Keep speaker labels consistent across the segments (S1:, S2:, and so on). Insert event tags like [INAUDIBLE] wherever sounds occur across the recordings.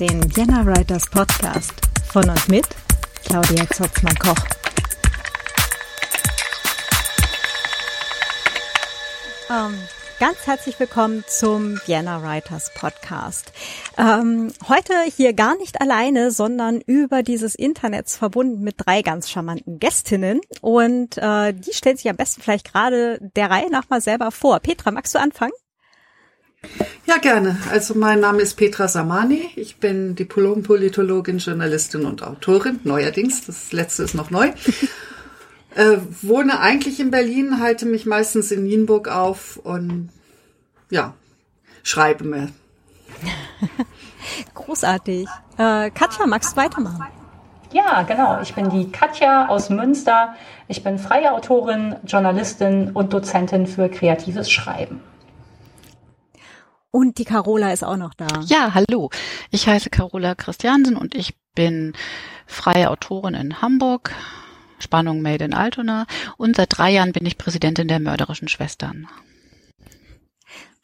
S1: Den Vienna Writers Podcast von und mit Claudia Zotzmann-Koch. Um, ähm, ganz herzlich willkommen zum Vienna Writers Podcast. Ähm, heute hier gar nicht alleine, sondern über dieses Internet verbunden mit drei ganz charmanten Gästinnen. Und äh, die stellt sich am besten vielleicht gerade der Reihe nach mal selber vor. Petra, magst du anfangen?
S2: Ja, gerne. Also mein Name ist Petra Samani. Ich bin Diplom-Politologin, Journalistin und Autorin, neuerdings. Das letzte ist noch neu. äh, wohne eigentlich in Berlin, halte mich meistens in Nienburg auf und ja, schreibe mir. [LAUGHS]
S1: Großartig. Äh, Katja, magst du weitermachen?
S3: Ja, genau. Ich bin die Katja aus Münster. Ich bin freie Autorin, Journalistin und Dozentin für kreatives Schreiben.
S1: Und die Carola ist auch noch da.
S4: Ja, hallo. Ich heiße Carola Christiansen und ich bin freie Autorin in Hamburg. Spannung Made in Altona. Und seit drei Jahren bin ich Präsidentin der Mörderischen Schwestern.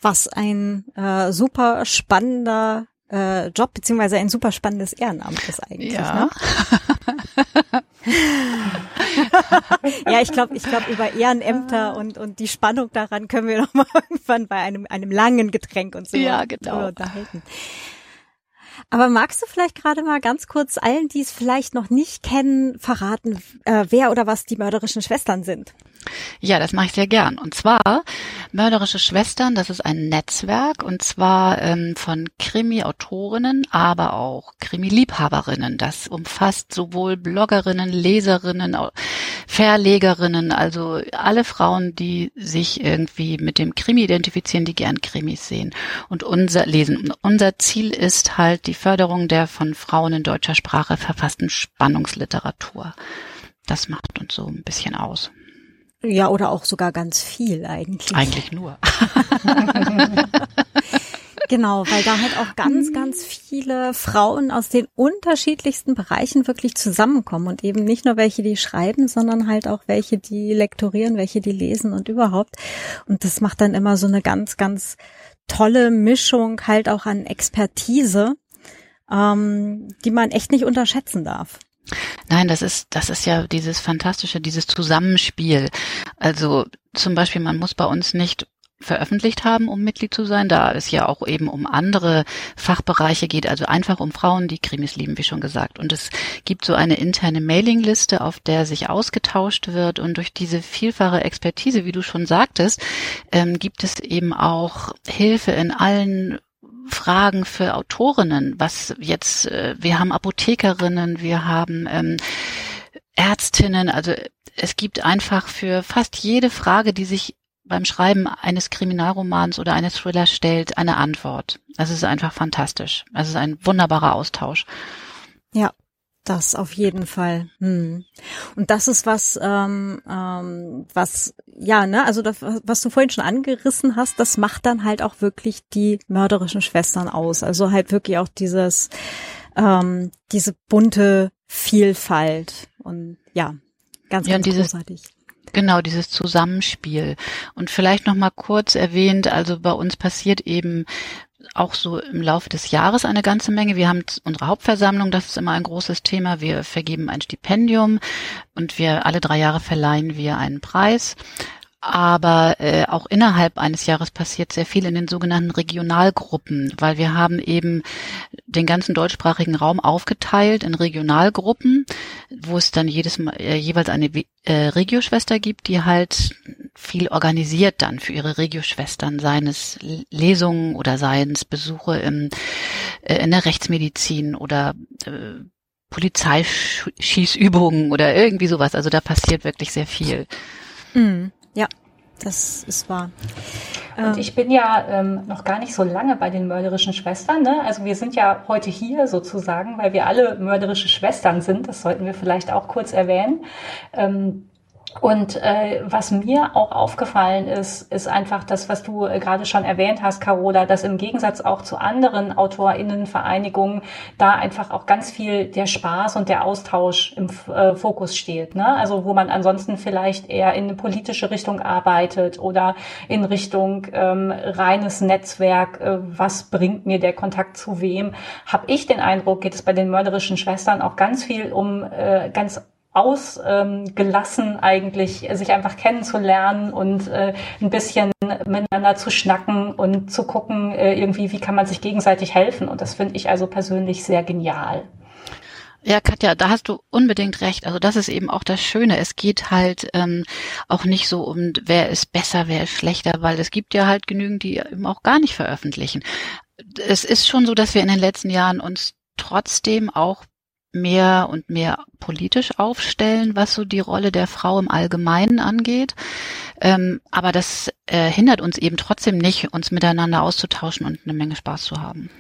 S1: Was ein äh, super spannender äh, Job beziehungsweise ein super spannendes Ehrenamt ist eigentlich. Ja, ne? [LAUGHS] ja ich glaube, ich glaube über Ehrenämter und und die Spannung daran können wir noch mal [LAUGHS] irgendwann bei einem einem langen Getränk und so
S4: ja, genau.
S1: unterhalten. Aber magst du vielleicht gerade mal ganz kurz allen, die es vielleicht noch nicht kennen, verraten, äh, wer oder was die mörderischen Schwestern sind?
S4: Ja, das mache ich sehr gern. Und zwar Mörderische Schwestern, das ist ein Netzwerk und zwar ähm, von Krimi-Autorinnen, aber auch Krimi-Liebhaberinnen. Das umfasst sowohl Bloggerinnen, Leserinnen, Verlegerinnen, also alle Frauen, die sich irgendwie mit dem Krimi identifizieren, die gern Krimis sehen und unser lesen. Unser Ziel ist halt die Förderung der von Frauen in deutscher Sprache verfassten Spannungsliteratur. Das macht uns so ein bisschen aus.
S1: Ja, oder auch sogar ganz viel eigentlich.
S4: Eigentlich nur. [LAUGHS]
S1: genau, weil da halt auch ganz, ganz viele Frauen aus den unterschiedlichsten Bereichen wirklich zusammenkommen und eben nicht nur welche, die schreiben, sondern halt auch welche, die lektorieren, welche, die lesen und überhaupt. Und das macht dann immer so eine ganz, ganz tolle Mischung halt auch an Expertise, ähm, die man echt nicht unterschätzen darf.
S4: Nein, das ist, das ist ja dieses fantastische, dieses Zusammenspiel. Also zum Beispiel, man muss bei uns nicht veröffentlicht haben, um Mitglied zu sein, da es ja auch eben um andere Fachbereiche geht, also einfach um Frauen, die Krimis lieben, wie schon gesagt. Und es gibt so eine interne Mailingliste, auf der sich ausgetauscht wird und durch diese vielfache Expertise, wie du schon sagtest, ähm, gibt es eben auch Hilfe in allen Fragen für Autorinnen, was jetzt, äh, wir haben Apothekerinnen, wir haben ähm, Ärztinnen, also es gibt einfach für fast jede Frage, die sich beim Schreiben eines Kriminalromans oder eines Thrillers stellt, eine Antwort. Das ist einfach fantastisch. Es ist ein wunderbarer Austausch.
S1: Ja, das auf jeden Fall. Hm. Und das ist was, ähm, ähm, was, ja, ne, also das, was du vorhin schon angerissen hast, das macht dann halt auch wirklich die mörderischen Schwestern aus. Also halt wirklich auch dieses, ähm, diese bunte Vielfalt und ja, ganz, ja, ganz dieses, großartig.
S4: Genau, dieses Zusammenspiel. Und vielleicht noch mal kurz erwähnt, also bei uns passiert eben auch so im Laufe des Jahres eine ganze Menge. Wir haben unsere Hauptversammlung, das ist immer ein großes Thema. Wir vergeben ein Stipendium und wir alle drei Jahre verleihen wir einen Preis aber äh, auch innerhalb eines Jahres passiert sehr viel in den sogenannten Regionalgruppen, weil wir haben eben den ganzen deutschsprachigen Raum aufgeteilt in Regionalgruppen, wo es dann jedes Mal äh, jeweils eine äh, Regioschwester gibt, die halt viel organisiert dann für ihre Regioschwestern, seien es Lesungen oder seien es Besuche im, äh, in der Rechtsmedizin oder äh, Polizeischießübungen oder irgendwie sowas. Also da passiert wirklich sehr viel.
S1: Mhm. Ja, das ist wahr.
S3: Und ähm. ich bin ja ähm, noch gar nicht so lange bei den mörderischen Schwestern. Ne? Also wir sind ja heute hier sozusagen, weil wir alle mörderische Schwestern sind. Das sollten wir vielleicht auch kurz erwähnen. Ähm, Und äh, was mir auch aufgefallen ist, ist einfach das, was du äh, gerade schon erwähnt hast, Carola, dass im Gegensatz auch zu anderen AutorInnenvereinigungen da einfach auch ganz viel der Spaß und der Austausch im äh, Fokus steht. Ne? Also wo man ansonsten vielleicht eher in eine politische Richtung arbeitet oder in Richtung ähm, reines Netzwerk, äh, was bringt mir der Kontakt zu wem, habe ich den Eindruck, geht es bei den mörderischen Schwestern auch ganz viel um äh, ganz ausgelassen eigentlich, sich einfach kennenzulernen und äh, ein bisschen miteinander zu schnacken und zu gucken, äh, irgendwie, wie kann man sich gegenseitig helfen. Und das finde ich also persönlich sehr genial.
S4: Ja, Katja, da hast du unbedingt recht. Also das ist eben auch das Schöne. Es geht halt ähm, auch nicht so um, wer ist besser, wer ist schlechter, weil es gibt ja halt genügend, die eben auch gar nicht veröffentlichen. Es ist schon so, dass wir in den letzten Jahren uns trotzdem auch mehr und mehr politisch aufstellen, was so die Rolle der Frau im Allgemeinen angeht. Ähm, aber das äh, hindert uns eben trotzdem nicht, uns miteinander auszutauschen und eine Menge Spaß zu haben.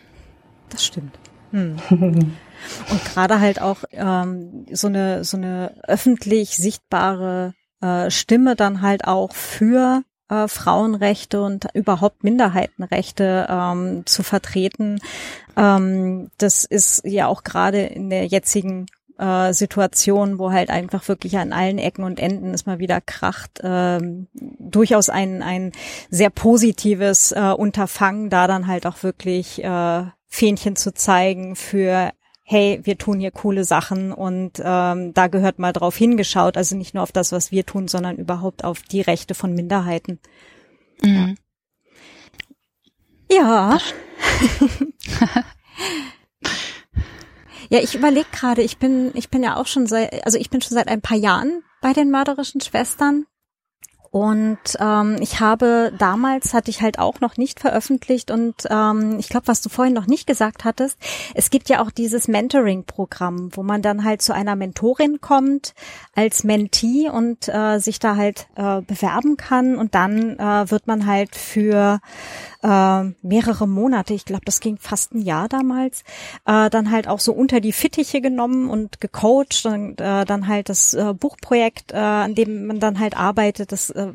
S1: Das stimmt. Hm. [LAUGHS] und gerade halt auch ähm, so eine so eine öffentlich sichtbare äh, Stimme dann halt auch für äh, Frauenrechte und überhaupt Minderheitenrechte ähm, zu vertreten. Ähm, das ist ja auch gerade in der jetzigen äh, Situation, wo halt einfach wirklich an allen Ecken und Enden es mal wieder kracht, ähm, durchaus ein, ein sehr positives äh, Unterfangen, da dann halt auch wirklich äh, Fähnchen zu zeigen für hey, wir tun hier coole Sachen und ähm, da gehört mal drauf hingeschaut, also nicht nur auf das, was wir tun, sondern überhaupt auf die Rechte von Minderheiten. Mhm. Ja. [LAUGHS] ja, ich überlege gerade, ich bin, ich bin ja auch schon seit, also ich bin schon seit ein paar Jahren bei den mörderischen Schwestern und ähm, ich habe damals hatte ich halt auch noch nicht veröffentlicht und ähm, ich glaube, was du vorhin noch nicht gesagt hattest, es gibt ja auch dieses Mentoring-Programm, wo man dann halt zu einer Mentorin kommt als Mentee und äh, sich da halt äh, bewerben kann und dann äh, wird man halt für äh, mehrere Monate, ich glaube, das ging fast ein Jahr damals, äh, dann halt auch so unter die Fittiche genommen und gecoacht und äh, dann halt das äh, Buchprojekt, äh, an dem man dann halt arbeitet, das äh,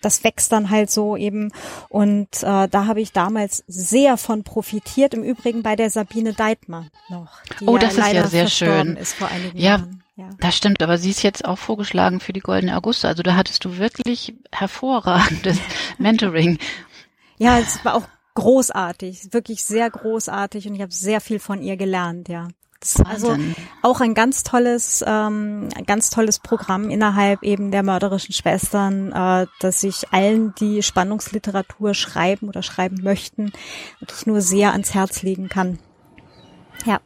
S1: das wächst dann halt so eben. Und äh, da habe ich damals sehr von profitiert. Im Übrigen bei der Sabine Deitmer noch.
S4: Oh, das ja ist ja sehr schön. Ist vor einigen ja, Jahren. Ja, das stimmt. Aber sie ist jetzt auch vorgeschlagen für die Goldene Auguste. Also da hattest du wirklich hervorragendes [LAUGHS] Mentoring.
S1: Ja, es war auch großartig, wirklich sehr großartig und ich habe sehr viel von ihr gelernt, ja. Also auch ein ganz tolles, ähm, ganz tolles Programm innerhalb eben der mörderischen Schwestern, äh, dass ich allen, die Spannungsliteratur schreiben oder schreiben möchten, wirklich nur sehr ans Herz legen kann. Ja.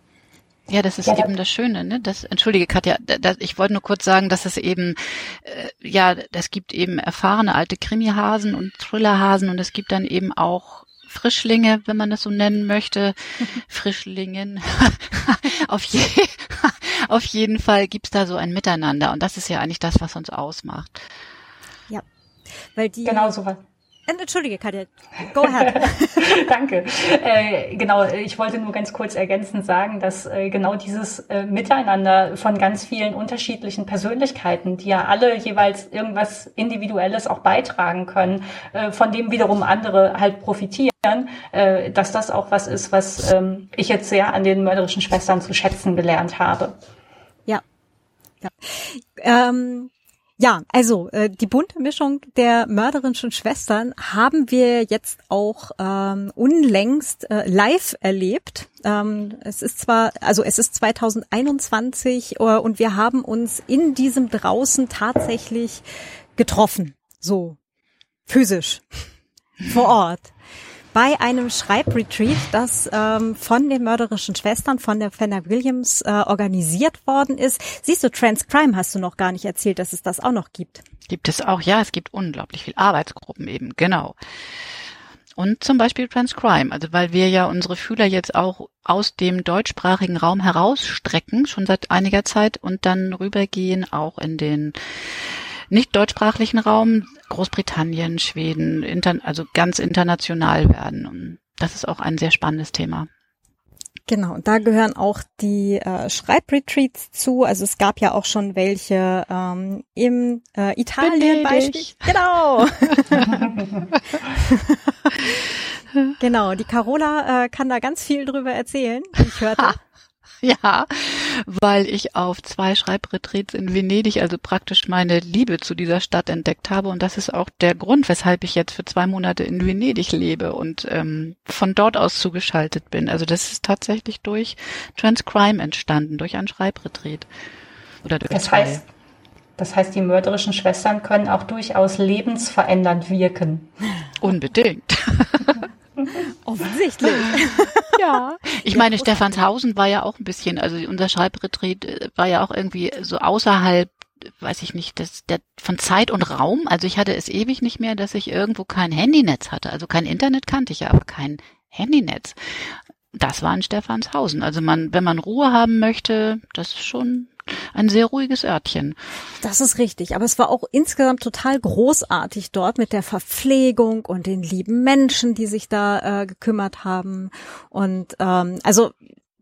S4: Ja, das ist ja, eben das Schöne, ne? Das, entschuldige Katja, das, ich wollte nur kurz sagen, dass es eben, äh, ja, es gibt eben erfahrene alte Krimihasen und Thrillerhasen und es gibt dann eben auch Frischlinge, wenn man das so nennen möchte. [LAUGHS] Frischlingen. [LAUGHS] auf, je [LAUGHS] auf jeden Fall gibt's da so ein Miteinander und das ist ja eigentlich das, was uns ausmacht.
S1: Ja, weil die.
S3: Genau so was.
S1: Äh, entschuldige, Katja. Go ahead. [LAUGHS]
S3: Danke. Äh, genau, ich wollte nur ganz kurz ergänzend sagen, dass äh, genau dieses äh, Miteinander von ganz vielen unterschiedlichen Persönlichkeiten, die ja alle jeweils irgendwas Individuelles auch beitragen können, äh, von dem wiederum andere halt profitieren, äh, dass das auch was ist, was ähm, ich jetzt sehr an den mörderischen Schwestern zu schätzen gelernt habe.
S1: Ja. ja. Ähm ja, also äh, die bunte Mischung der mörderischen Schwestern haben wir jetzt auch ähm, unlängst äh, live erlebt. Ähm, es ist zwar, also es ist 2021 äh, und wir haben uns in diesem draußen tatsächlich getroffen, so physisch. Vor Ort bei einem Schreibretreat, das ähm, von den mörderischen Schwestern von der Fenner Williams äh, organisiert worden ist. Siehst du, Transcrime hast du noch gar nicht erzählt, dass es das auch noch gibt.
S4: Gibt es auch, ja, es gibt unglaublich viel Arbeitsgruppen eben, genau. Und zum Beispiel Transcrime, also weil wir ja unsere Fühler jetzt auch aus dem deutschsprachigen Raum herausstrecken, schon seit einiger Zeit, und dann rübergehen auch in den nicht deutschsprachlichen Raum, Großbritannien, Schweden, inter, also ganz international werden. Und das ist auch ein sehr spannendes Thema.
S1: Genau, da gehören auch die äh, Schreibretreats zu. Also es gab ja auch schon welche ähm, im äh, Italien Beispiel. Genau. [LAUGHS] [LAUGHS] genau, die Carola äh, kann da ganz viel drüber erzählen, ich hörte. [LAUGHS] [LAUGHS]
S4: Ja, weil ich auf zwei Schreibretreats in Venedig also praktisch meine Liebe zu dieser Stadt entdeckt habe und das ist auch der Grund, weshalb ich jetzt für zwei Monate in Venedig lebe und ähm, von dort aus zugeschaltet bin. Also das ist tatsächlich durch Transcrime entstanden, durch ein Schreibretreat.
S3: Oder durch das zwei. heißt, das heißt, die mörderischen Schwestern können auch durchaus lebensverändernd wirken.
S4: Unbedingt. [LAUGHS] [LAUGHS]
S1: Offensichtlich. [LAUGHS]
S4: ja. Ich meine, Stephanshausen war ja auch ein bisschen, also unser Schreibretreat äh, war ja auch irgendwie so außerhalb weiß ich nicht, das, der, von Zeit und Raum. Also ich hatte es ewig nicht mehr, dass ich irgendwo kein Handynetz hatte. Also kein Internet kannte ich ja, aber kein Handynetz. Das war in Stephanshausen. Also man, wenn man Ruhe haben möchte, das ist schon ein sehr ruhiges Örtchen.
S1: Das ist richtig, aber es war auch insgesamt total großartig dort mit der Verpflegung und den lieben Menschen, die sich da äh, gekümmert haben. Und ähm, also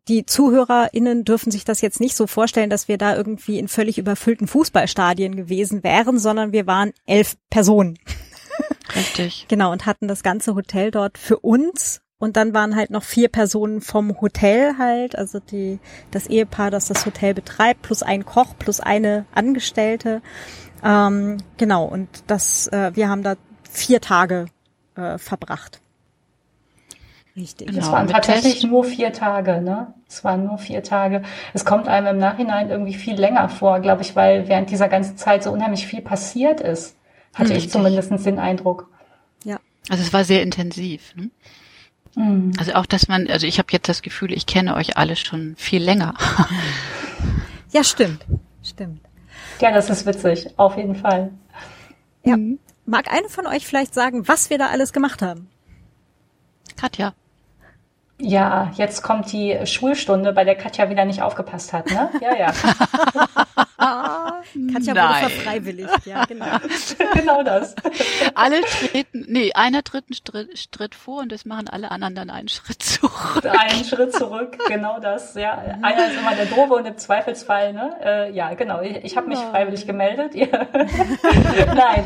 S1: die ZuhörerInnen dürfen sich das jetzt nicht so vorstellen, dass wir da irgendwie in völlig überfüllten Fußballstadien gewesen wären, sondern wir waren elf Personen.
S4: Richtig. [LAUGHS]
S1: genau, und hatten das ganze Hotel dort für uns und dann waren halt noch vier Personen vom Hotel halt, also die, das Ehepaar, das das Hotel betreibt, plus ein Koch, plus eine Angestellte. Ähm, genau, und das, äh, wir haben da vier Tage äh, verbracht.
S3: Richtig. Genau, es waren tatsächlich nur vier Tage, ne? Es waren nur vier Tage. Es kommt einem im Nachhinein irgendwie viel länger vor, glaube ich, weil während dieser ganzen Zeit so unheimlich viel passiert ist. Hatte Richtig. ich zumindest den Eindruck.
S4: Ja. Also es war sehr intensiv. Ne? Mhm. Also auch, dass man, also ich habe jetzt das Gefühl, ich kenne euch alle schon viel länger. [LAUGHS]
S1: ja, stimmt. Stimmt.
S3: Ja, das ist witzig, auf jeden Fall.
S1: Ja. Mhm. Mag eine von euch vielleicht sagen, was wir da alles gemacht haben?
S4: Katja.
S3: Ja, jetzt kommt die Schulstunde, bei der Katja wieder nicht aufgepasst hat, ne? Ja, ja. [LAUGHS]
S1: Katja Nein. wurde verfreiwilligt, ja, genau. [LAUGHS]
S3: genau das.
S4: Alle treten, nee, einer tritt einen Schritt, Schritt vor und das machen alle anderen dann einen Schritt zurück.
S3: Einen Schritt zurück, genau das, ja. Einer ist immer der Doofe und im Zweifelsfall, ne? Äh, ja, genau. Ich, ich habe mich freiwillig gemeldet. [LAUGHS] Nein.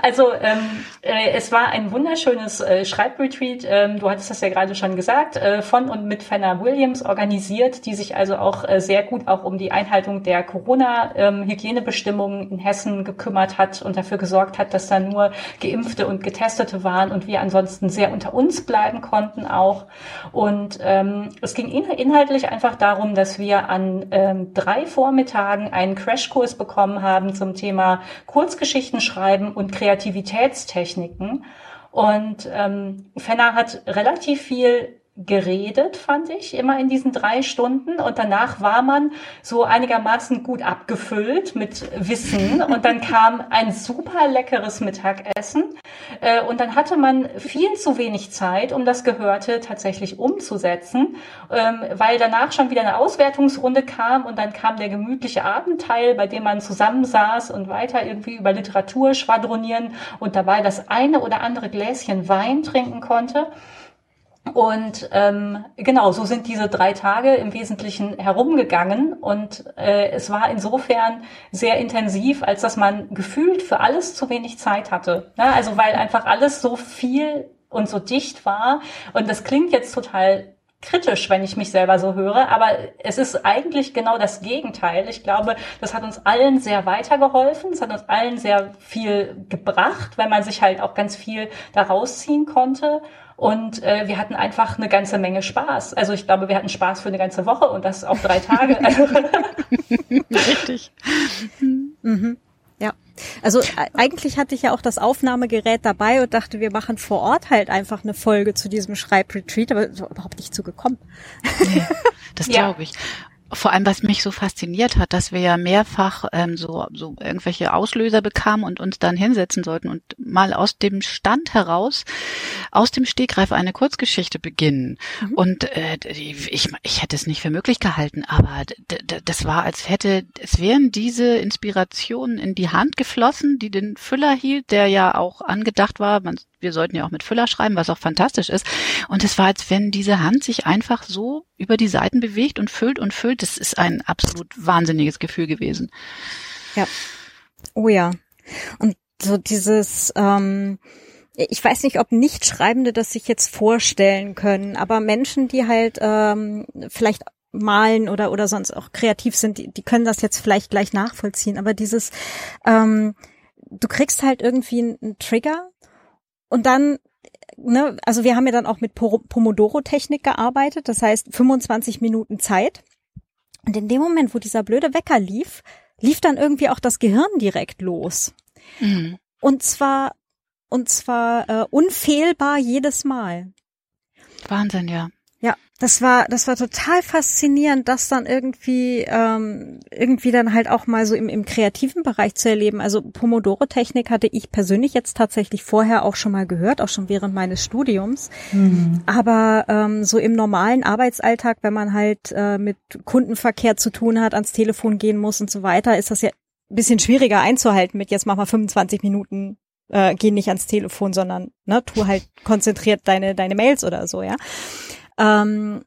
S3: Also ähm, äh, es war ein wunderschönes äh, Schreibretreat. Ähm, du hattest das ja gerade schon gesagt, äh, von und mit Fenner Williams organisiert, die sich also auch äh, sehr gut auch um die Einhaltung der Corona Corona-Hygienebestimmungen in Hessen gekümmert hat und dafür gesorgt hat, dass da nur Geimpfte und Getestete waren und wir ansonsten sehr unter uns bleiben konnten auch. Und ähm, es ging inhaltlich einfach darum, dass wir an ähm, drei Vormittagen einen Crashkurs bekommen haben zum Thema Kurzgeschichten schreiben und Kreativitätstechniken. Und ähm, Fenner hat relativ viel geredet, fand ich, immer in diesen drei Stunden. Und danach war man so einigermaßen gut abgefüllt mit Wissen. [LAUGHS] Und dann kam ein super leckeres Mittagessen. Äh, und dann hatte man viel zu wenig Zeit, um das Gehörte tatsächlich umzusetzen, ähm, weil danach schon wieder eine Auswertungsrunde kam und dann kam der gemütliche Abendteil, bei dem man zusammensaß und weiter irgendwie über Literatur schwadronieren und dabei das eine oder andere Gläschen Wein trinken konnte. Und ähm, genau, so sind diese drei Tage im Wesentlichen herumgegangen und äh, es war insofern sehr intensiv, als dass man gefühlt für alles zu wenig Zeit hatte. Ne? Also weil einfach alles so viel und so dicht war. Und das klingt jetzt total kritisch, wenn ich mich selber so höre, aber es ist eigentlich genau das Gegenteil. Ich glaube, das hat uns allen sehr weitergeholfen, es hat uns allen sehr viel gebracht, weil man sich halt auch ganz viel daraus ziehen konnte. Und äh, wir hatten einfach eine ganze Menge Spaß. Also ich glaube, wir hatten Spaß für eine ganze Woche und das auf drei Tage. [LAUGHS]
S4: Richtig. [LAUGHS]
S1: Mhm. Ja, also äh, eigentlich hatte ich ja auch das Aufnahmegerät dabei und dachte, wir machen vor Ort halt einfach eine Folge zu diesem Schreibretreat, aber überhaupt nicht zugekommen.
S4: Nee, das glaube ich vor allem, was mich so fasziniert hat, dass wir ja mehrfach ähm, so, so irgendwelche Auslöser bekamen und uns dann hinsetzen sollten und mal aus dem Stand heraus, aus dem Stegreif eine Kurzgeschichte beginnen. Mhm. Und äh, ich, ich hätte es nicht für möglich gehalten, aber das war, als hätte, es wären diese Inspirationen in die Hand geflossen, die den Füller hielt, der ja auch angedacht war, man wir sollten ja auch mit Füller schreiben, was auch fantastisch ist. Und es war, als wenn diese Hand sich einfach so über die Seiten bewegt und füllt und füllt. Das ist ein absolut wahnsinniges Gefühl gewesen.
S1: Ja. Oh ja. Und so dieses, ähm, ich weiß nicht, ob Nichtschreibende das sich jetzt vorstellen können, aber Menschen, die halt ähm, vielleicht malen oder oder sonst auch kreativ sind, die, die können das jetzt vielleicht gleich nachvollziehen. Aber dieses, ähm, du kriegst halt irgendwie einen Trigger und dann Ne, also wir haben ja dann auch mit Pomodoro-Technik gearbeitet, das heißt 25 Minuten Zeit. Und in dem Moment, wo dieser blöde Wecker lief, lief dann irgendwie auch das Gehirn direkt los. Mhm. Und zwar, und zwar äh, unfehlbar jedes Mal.
S4: Wahnsinn, ja.
S1: Das war, das war total faszinierend, das dann irgendwie, ähm, irgendwie dann halt auch mal so im, im kreativen Bereich zu erleben. Also Pomodoro-Technik hatte ich persönlich jetzt tatsächlich vorher auch schon mal gehört, auch schon während meines Studiums. Mhm. Aber ähm, so im normalen Arbeitsalltag, wenn man halt äh, mit Kundenverkehr zu tun hat, ans Telefon gehen muss und so weiter, ist das ja ein bisschen schwieriger einzuhalten mit jetzt mach mal 25 Minuten äh, geh nicht ans Telefon, sondern ne, tu halt konzentriert deine deine Mails oder so, ja. Ähm,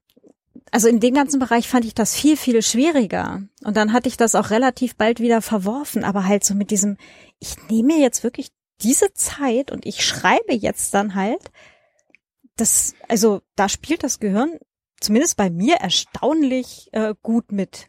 S1: also in dem ganzen Bereich fand ich das viel, viel schwieriger. Und dann hatte ich das auch relativ bald wieder verworfen, aber halt so mit diesem, ich nehme jetzt wirklich diese Zeit und ich schreibe jetzt dann halt, das, also da spielt das Gehirn zumindest bei mir erstaunlich äh, gut mit.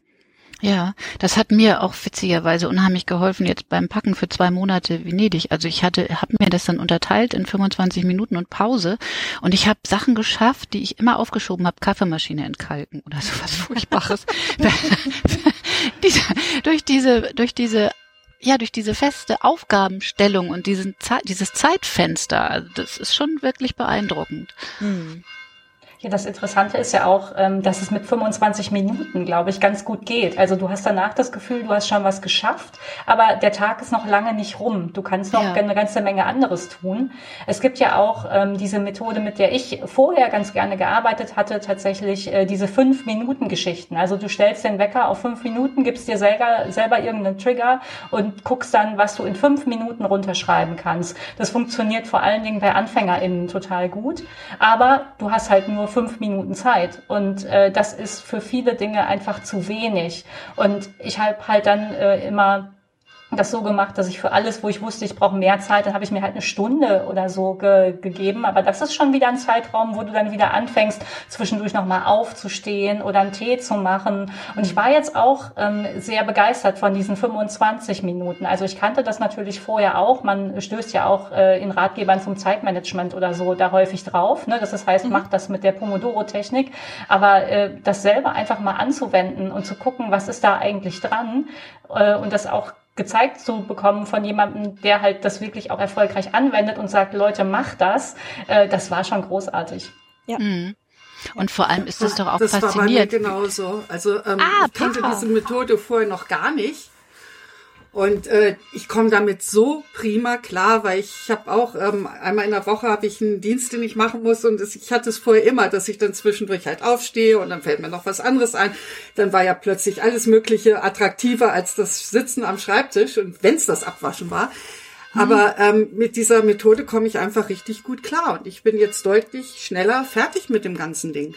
S4: Ja, das hat mir auch witzigerweise unheimlich geholfen jetzt beim Packen für zwei Monate Venedig. Also ich hatte, habe mir das dann unterteilt in 25 Minuten und Pause und ich habe Sachen geschafft, die ich immer aufgeschoben habe, Kaffeemaschine entkalken oder sowas Furchtbares. [LAUGHS] [LAUGHS] durch diese, durch diese ja, durch diese feste Aufgabenstellung und diesen Ze dieses Zeitfenster, also das ist schon wirklich beeindruckend. Hm.
S3: Ja, das Interessante ist ja auch, ähm, dass es mit 25 Minuten, glaube ich, ganz gut geht. Also du hast danach das Gefühl, du hast schon was geschafft, aber der Tag ist noch lange nicht rum. Du kannst noch ja. eine ganze Menge anderes tun. Es gibt ja auch ähm, diese Methode, mit der ich vorher ganz gerne gearbeitet hatte, tatsächlich äh, diese fünf Minuten Geschichten. Also du stellst den Wecker auf fünf Minuten, gibst dir selber, selber irgendeinen Trigger und guckst dann, was du in fünf Minuten runterschreiben kannst. Das funktioniert vor allen Dingen bei AnfängerInnen total gut, aber du hast halt nur fünf Minuten Zeit. Und äh, das ist für viele Dinge einfach zu wenig. Und ich habe halt dann äh, immer das so gemacht, dass ich für alles, wo ich wusste, ich brauche mehr Zeit, dann habe ich mir halt eine Stunde oder so ge gegeben. Aber das ist schon wieder ein Zeitraum, wo du dann wieder anfängst, zwischendurch nochmal aufzustehen oder einen Tee zu machen. Und ich war jetzt auch ähm, sehr begeistert von diesen 25 Minuten. Also ich kannte das natürlich vorher auch. Man stößt ja auch äh, in Ratgebern zum Zeitmanagement oder so da häufig drauf. Ne? Das heißt, mhm. macht das mit der Pomodoro-Technik. Aber äh, das selber einfach mal anzuwenden und zu gucken, was ist da eigentlich dran äh, und das auch gezeigt zu bekommen von jemandem, der halt das wirklich auch erfolgreich anwendet und sagt, Leute, mach das, äh, das war schon großartig.
S4: Ja. Mhm. Und vor allem ist es doch auch
S2: das
S4: faszinierend.
S2: Das war bei mir genauso. Also ähm, ah, ich kannte Petra. diese Methode vorher noch gar nicht. Und äh, ich komme damit so prima klar, weil ich habe auch ähm, einmal in der Woche habe ich einen Dienst, den ich machen muss und das, ich hatte es vorher immer, dass ich dann zwischendurch halt aufstehe und dann fällt mir noch was anderes ein. Dann war ja plötzlich alles Mögliche attraktiver als das Sitzen am Schreibtisch und wenn es das Abwaschen war. Aber ähm, mit dieser Methode komme ich einfach richtig gut klar und ich bin jetzt deutlich schneller fertig mit dem ganzen Ding.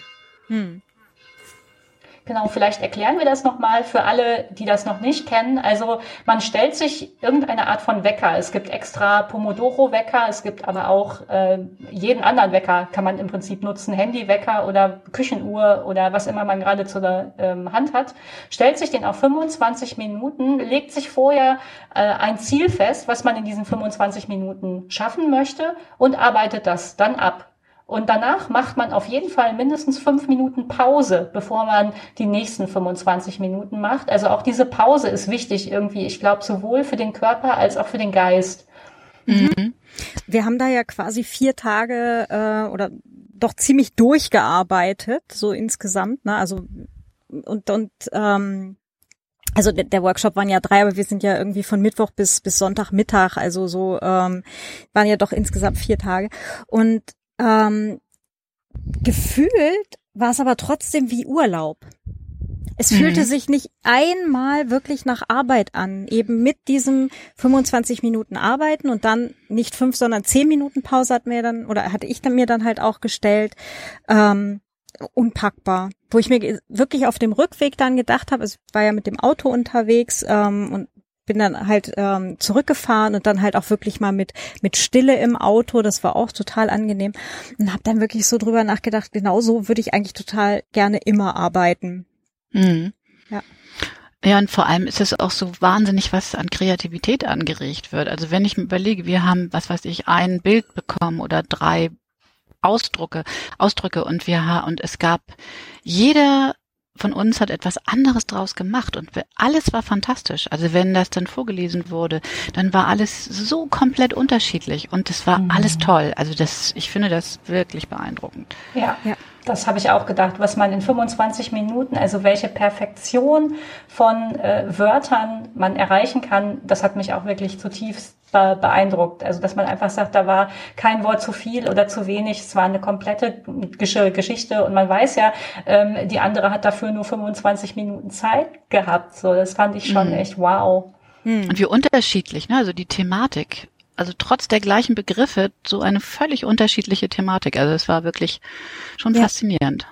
S2: Hm.
S3: Genau, vielleicht erklären wir das nochmal für alle, die das noch nicht kennen. Also man stellt sich irgendeine Art von Wecker. Es gibt extra Pomodoro-Wecker, es gibt aber auch äh, jeden anderen Wecker kann man im Prinzip nutzen, Handy-Wecker oder Küchenuhr oder was immer man gerade zur ähm, Hand hat. Stellt sich den auf 25 Minuten, legt sich vorher äh, ein Ziel fest, was man in diesen 25 Minuten schaffen möchte und arbeitet das dann ab. Und danach macht man auf jeden Fall mindestens fünf Minuten Pause, bevor man die nächsten 25 Minuten macht. Also auch diese Pause ist wichtig irgendwie, ich glaube, sowohl für den Körper als auch für den Geist.
S1: Mhm. Wir haben da ja quasi vier Tage äh, oder doch ziemlich durchgearbeitet, so insgesamt. Ne? Also und und ähm, also der, Workshop waren ja drei, aber wir sind ja irgendwie von Mittwoch bis bis Sonntagmittag, also so ähm, waren ja doch insgesamt vier Tage. Und ähm, gefühlt war es aber trotzdem wie Urlaub. es mhm. fühlte sich nicht einmal wirklich nach Arbeit an, eben mit diesem 25 Minuten Arbeiten und dann nicht fünf, sondern zehn Minuten Pause hat mir dann oder hatte ich dann mir dann halt auch gestellt. Ähm, unpackbar. Wo ich mir wirklich auf dem Rückweg dann gedacht habe, es war ja mit dem Auto unterwegs ähm, und bin dann halt ähm, zurückgefahren und dann halt auch wirklich mal mit mit Stille im Auto. Das war auch total angenehm und habe dann wirklich so drüber nachgedacht. Genau so würde ich eigentlich total gerne immer arbeiten.
S4: Mhm. Ja. Ja, und vor allem ist es auch so wahnsinnig, was an Kreativität angeregt wird. Also wenn ich mir überlege, wir haben, was weiß ich, ein Bild bekommen oder drei Ausdrucke, Ausdrücke und wir und es gab jeder von uns hat etwas anderes draus gemacht und alles war fantastisch. Also wenn das dann vorgelesen wurde, dann war alles so komplett unterschiedlich und es war mhm. alles toll. Also das, ich finde das wirklich beeindruckend.
S3: Ja, ja. Das habe ich auch gedacht, was man in 25 Minuten, also welche Perfektion von äh, Wörtern man erreichen kann, das hat mich auch wirklich zutiefst beeindruckt. Also dass man einfach sagt, da war kein Wort zu viel oder zu wenig, es war eine komplette Geschichte und man weiß ja, ähm, die andere hat dafür nur 25 Minuten Zeit gehabt. So, das fand ich schon mhm. echt wow.
S4: Und wie unterschiedlich, ne? Also die Thematik also trotz der gleichen Begriffe so eine völlig unterschiedliche Thematik. Also es war wirklich schon ja. faszinierend.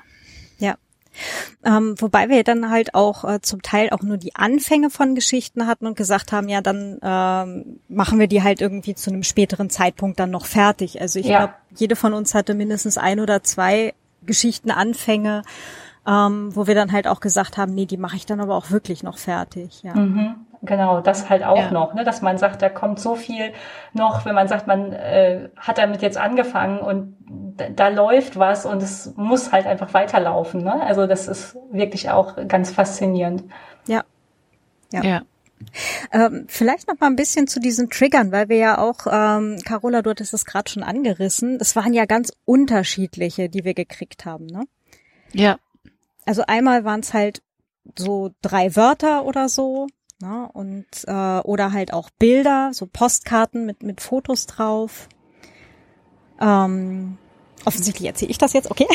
S1: Ähm, wobei wir dann halt auch äh, zum Teil auch nur die Anfänge von Geschichten hatten und gesagt haben, ja, dann ähm, machen wir die halt irgendwie zu einem späteren Zeitpunkt dann noch fertig. Also ich ja. glaube, jede von uns hatte mindestens ein oder zwei Geschichtenanfänge, ähm, wo wir dann halt auch gesagt haben, nee, die mache ich dann aber auch wirklich noch fertig. Ja.
S3: Mhm. Genau, das halt auch ja. noch, ne, dass man sagt, da kommt so viel noch, wenn man sagt, man äh, hat damit jetzt angefangen und da läuft was und es muss halt einfach weiterlaufen. Ne? Also das ist wirklich auch ganz faszinierend.
S1: Ja. Ja. ja. Ähm, vielleicht noch mal ein bisschen zu diesen Triggern, weil wir ja auch, ähm, Carola, du hattest es gerade schon angerissen, es waren ja ganz unterschiedliche, die wir gekriegt haben, ne?
S4: Ja.
S1: Also einmal waren es halt so drei Wörter oder so, ne? Und äh, oder halt auch Bilder, so Postkarten mit mit Fotos drauf. Ähm, Offensichtlich erzähle ich das jetzt, okay?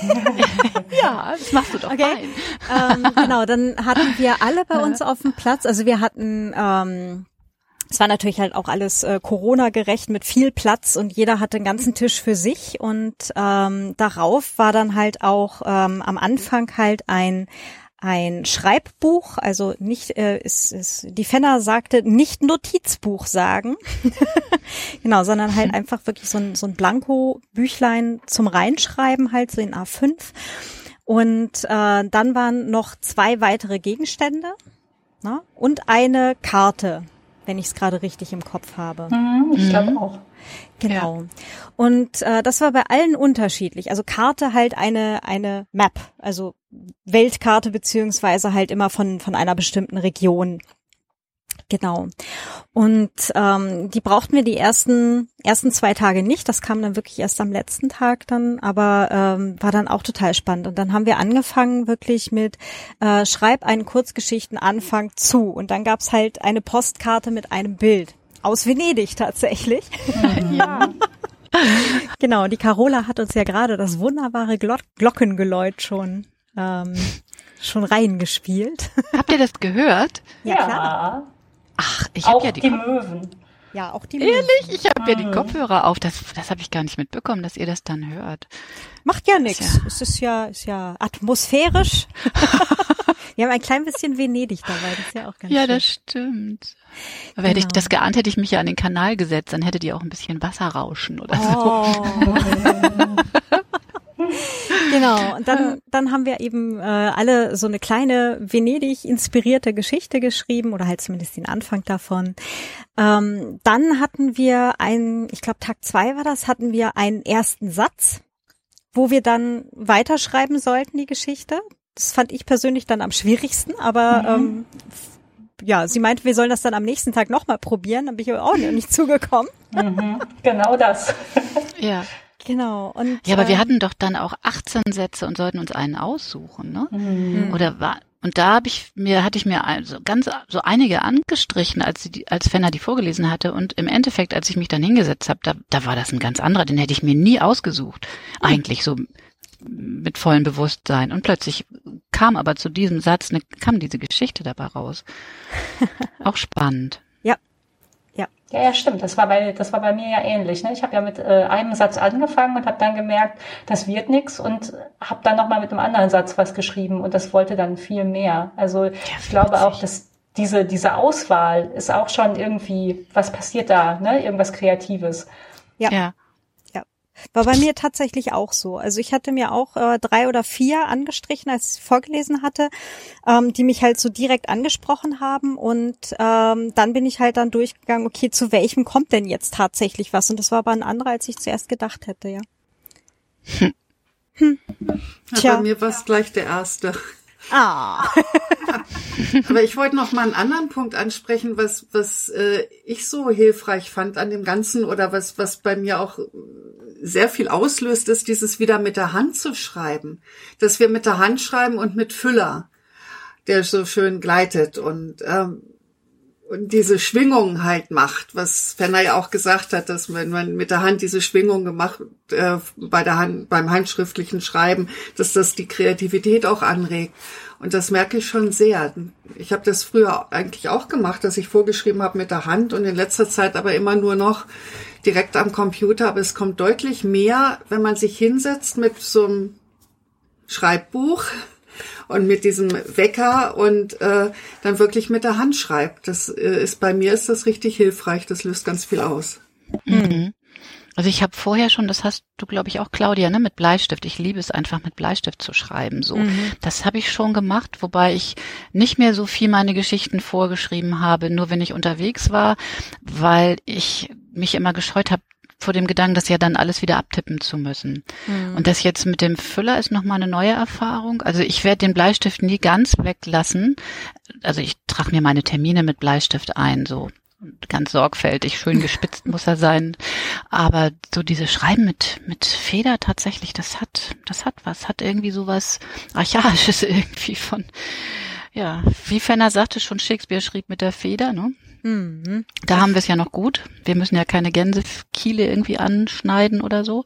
S1: [LAUGHS]
S4: ja, das machst du doch okay.
S1: Ähm, genau, dann hatten wir alle bei [LAUGHS] uns auf dem Platz. Also wir hatten, ähm, es war natürlich halt auch alles äh, Corona-gerecht mit viel Platz und jeder hatte einen ganzen Tisch für sich. Und ähm, darauf war dann halt auch ähm, am Anfang halt ein ein Schreibbuch, also nicht, äh, ist, ist, die Fenner sagte, nicht Notizbuch sagen, [LAUGHS] genau, sondern halt [LAUGHS] einfach wirklich so ein, so ein Blanko-Büchlein zum Reinschreiben, halt so in A5. Und äh, dann waren noch zwei weitere Gegenstände na, ne, und eine Karte, wenn ich es gerade richtig im Kopf habe.
S3: Mhm, ich glaube mhm. auch.
S1: Genau. Ja. Und äh, das war bei allen unterschiedlich. Also Karte halt eine eine Map, also Weltkarte beziehungsweise halt immer von von einer bestimmten Region. Genau. Und ähm, die brauchten wir die ersten ersten zwei Tage nicht. Das kam dann wirklich erst am letzten Tag dann, aber ähm, war dann auch total spannend. Und dann haben wir angefangen wirklich mit äh, Schreib einen Kurzgeschichtenanfang zu. Und dann gab's halt eine Postkarte mit einem Bild aus Venedig tatsächlich. Mhm. [LAUGHS] ja. genau, die Carola hat uns ja gerade das wunderbare Glock Glockengeläut schon ähm, schon reingespielt.
S4: Habt ihr das gehört?
S3: Ja, ja. klar.
S4: Ach, ich habe ja die,
S3: die Möwen.
S1: Ja, auch die.
S4: Ehrlich, ich habe ja die mhm. Kopfhörer auf. Das, das habe ich gar nicht mitbekommen, dass ihr das dann hört.
S1: Macht ja nichts. Ja. Es ist ja, ist ja atmosphärisch. [LAUGHS] Wir haben ein klein bisschen Venedig dabei, das ist ja auch ganz
S4: Ja,
S1: schön.
S4: das stimmt. Aber genau. hätte ich genau. das geahnt, hätte ich mich ja an den Kanal gesetzt, dann hättet ihr auch ein bisschen Wasser rauschen oder oh. so. [LAUGHS]
S1: genau. [LAUGHS] Und dann, dann haben wir eben äh, alle so eine kleine Venedig-inspirierte Geschichte geschrieben oder halt zumindest den Anfang davon. Ähm, dann hatten wir einen, ich glaube Tag zwei war das, hatten wir einen ersten Satz, wo wir dann weiterschreiben sollten, die Geschichte. Das fand ich persönlich dann am schwierigsten, aber mhm. ähm, ja, sie meinte, wir sollen das dann am nächsten Tag nochmal probieren, dann bin ich aber auch nicht [LAUGHS] zugekommen.
S3: Mhm, genau das.
S4: ja.
S1: Genau. Und,
S4: ja, aber wir ähm, hatten doch dann auch 18 Sätze und sollten uns einen aussuchen, ne? Mhm. Oder war und da habe ich mir hatte ich mir also ganz so einige angestrichen, als sie als Fenner die vorgelesen hatte und im Endeffekt, als ich mich dann hingesetzt habe, da, da war das ein ganz anderer, den hätte ich mir nie ausgesucht. Mhm. Eigentlich so mit vollem Bewusstsein und plötzlich kam aber zu diesem Satz, eine, kam diese Geschichte dabei raus. [LAUGHS] Auch spannend.
S1: Ja, ja.
S3: Ja, ja, stimmt. Das war bei, das war bei mir ja ähnlich. Ne? Ich habe ja mit äh, einem Satz angefangen und habe dann gemerkt, das wird nix und habe dann nochmal mit einem anderen Satz was geschrieben und das wollte dann viel mehr. Also ich glaube auch, dass diese, diese Auswahl ist auch schon irgendwie, was passiert da, ne? Irgendwas Kreatives.
S1: Ja. ja. War bei mir tatsächlich auch so. Also ich hatte mir auch äh, drei oder vier angestrichen, als ich vorgelesen hatte, ähm, die mich halt so direkt angesprochen haben. Und ähm, dann bin ich halt dann durchgegangen, okay, zu welchem kommt denn jetzt tatsächlich was? Und das war aber ein anderer, als ich zuerst gedacht hätte, ja.
S2: Hm. Hm. Tja. bei mir war es gleich der erste.
S1: Ah.
S2: Aber ich wollte noch mal einen anderen Punkt ansprechen, was was äh, ich so hilfreich fand an dem Ganzen oder was was bei mir auch sehr viel auslöst, ist dieses wieder mit der Hand zu schreiben, dass wir mit der Hand schreiben und mit Füller, der so schön gleitet und ähm, und diese Schwingung halt macht, was Fenner ja auch gesagt hat, dass wenn man mit der Hand diese Schwingung gemacht äh, bei der Hand beim handschriftlichen Schreiben, dass das die Kreativität auch anregt. Und das merke ich schon sehr. Ich habe das früher eigentlich auch gemacht, dass ich vorgeschrieben habe mit der Hand und in letzter Zeit aber immer nur noch direkt am Computer. Aber es kommt deutlich mehr, wenn man sich hinsetzt mit so einem Schreibbuch und mit diesem Wecker und äh, dann wirklich mit der Hand schreibt. Das äh, ist bei mir ist das richtig hilfreich. Das löst ganz viel aus.
S4: Mhm. Also ich habe vorher schon, das hast du, glaube ich, auch Claudia, ne, mit Bleistift. Ich liebe es einfach mit Bleistift zu schreiben. So, mhm. das habe ich schon gemacht, wobei ich nicht mehr so viel meine Geschichten vorgeschrieben habe, nur wenn ich unterwegs war, weil ich mich immer gescheut habe, vor dem Gedanken, das ja dann alles wieder abtippen zu müssen. Mhm. Und das jetzt mit dem Füller ist nochmal eine neue Erfahrung. Also ich werde den Bleistift nie ganz weglassen. Also ich trage mir meine Termine mit Bleistift ein, so ganz sorgfältig, schön gespitzt muss er sein. Aber so diese Schreiben mit, mit Feder tatsächlich, das hat, das hat was, hat irgendwie sowas Archaisches [LAUGHS] irgendwie von, ja, wie Fenner sagte schon, Shakespeare schrieb mit der Feder, ne? Mhm. Da haben wir es ja noch gut. Wir müssen ja keine Gänsekiele irgendwie anschneiden oder so.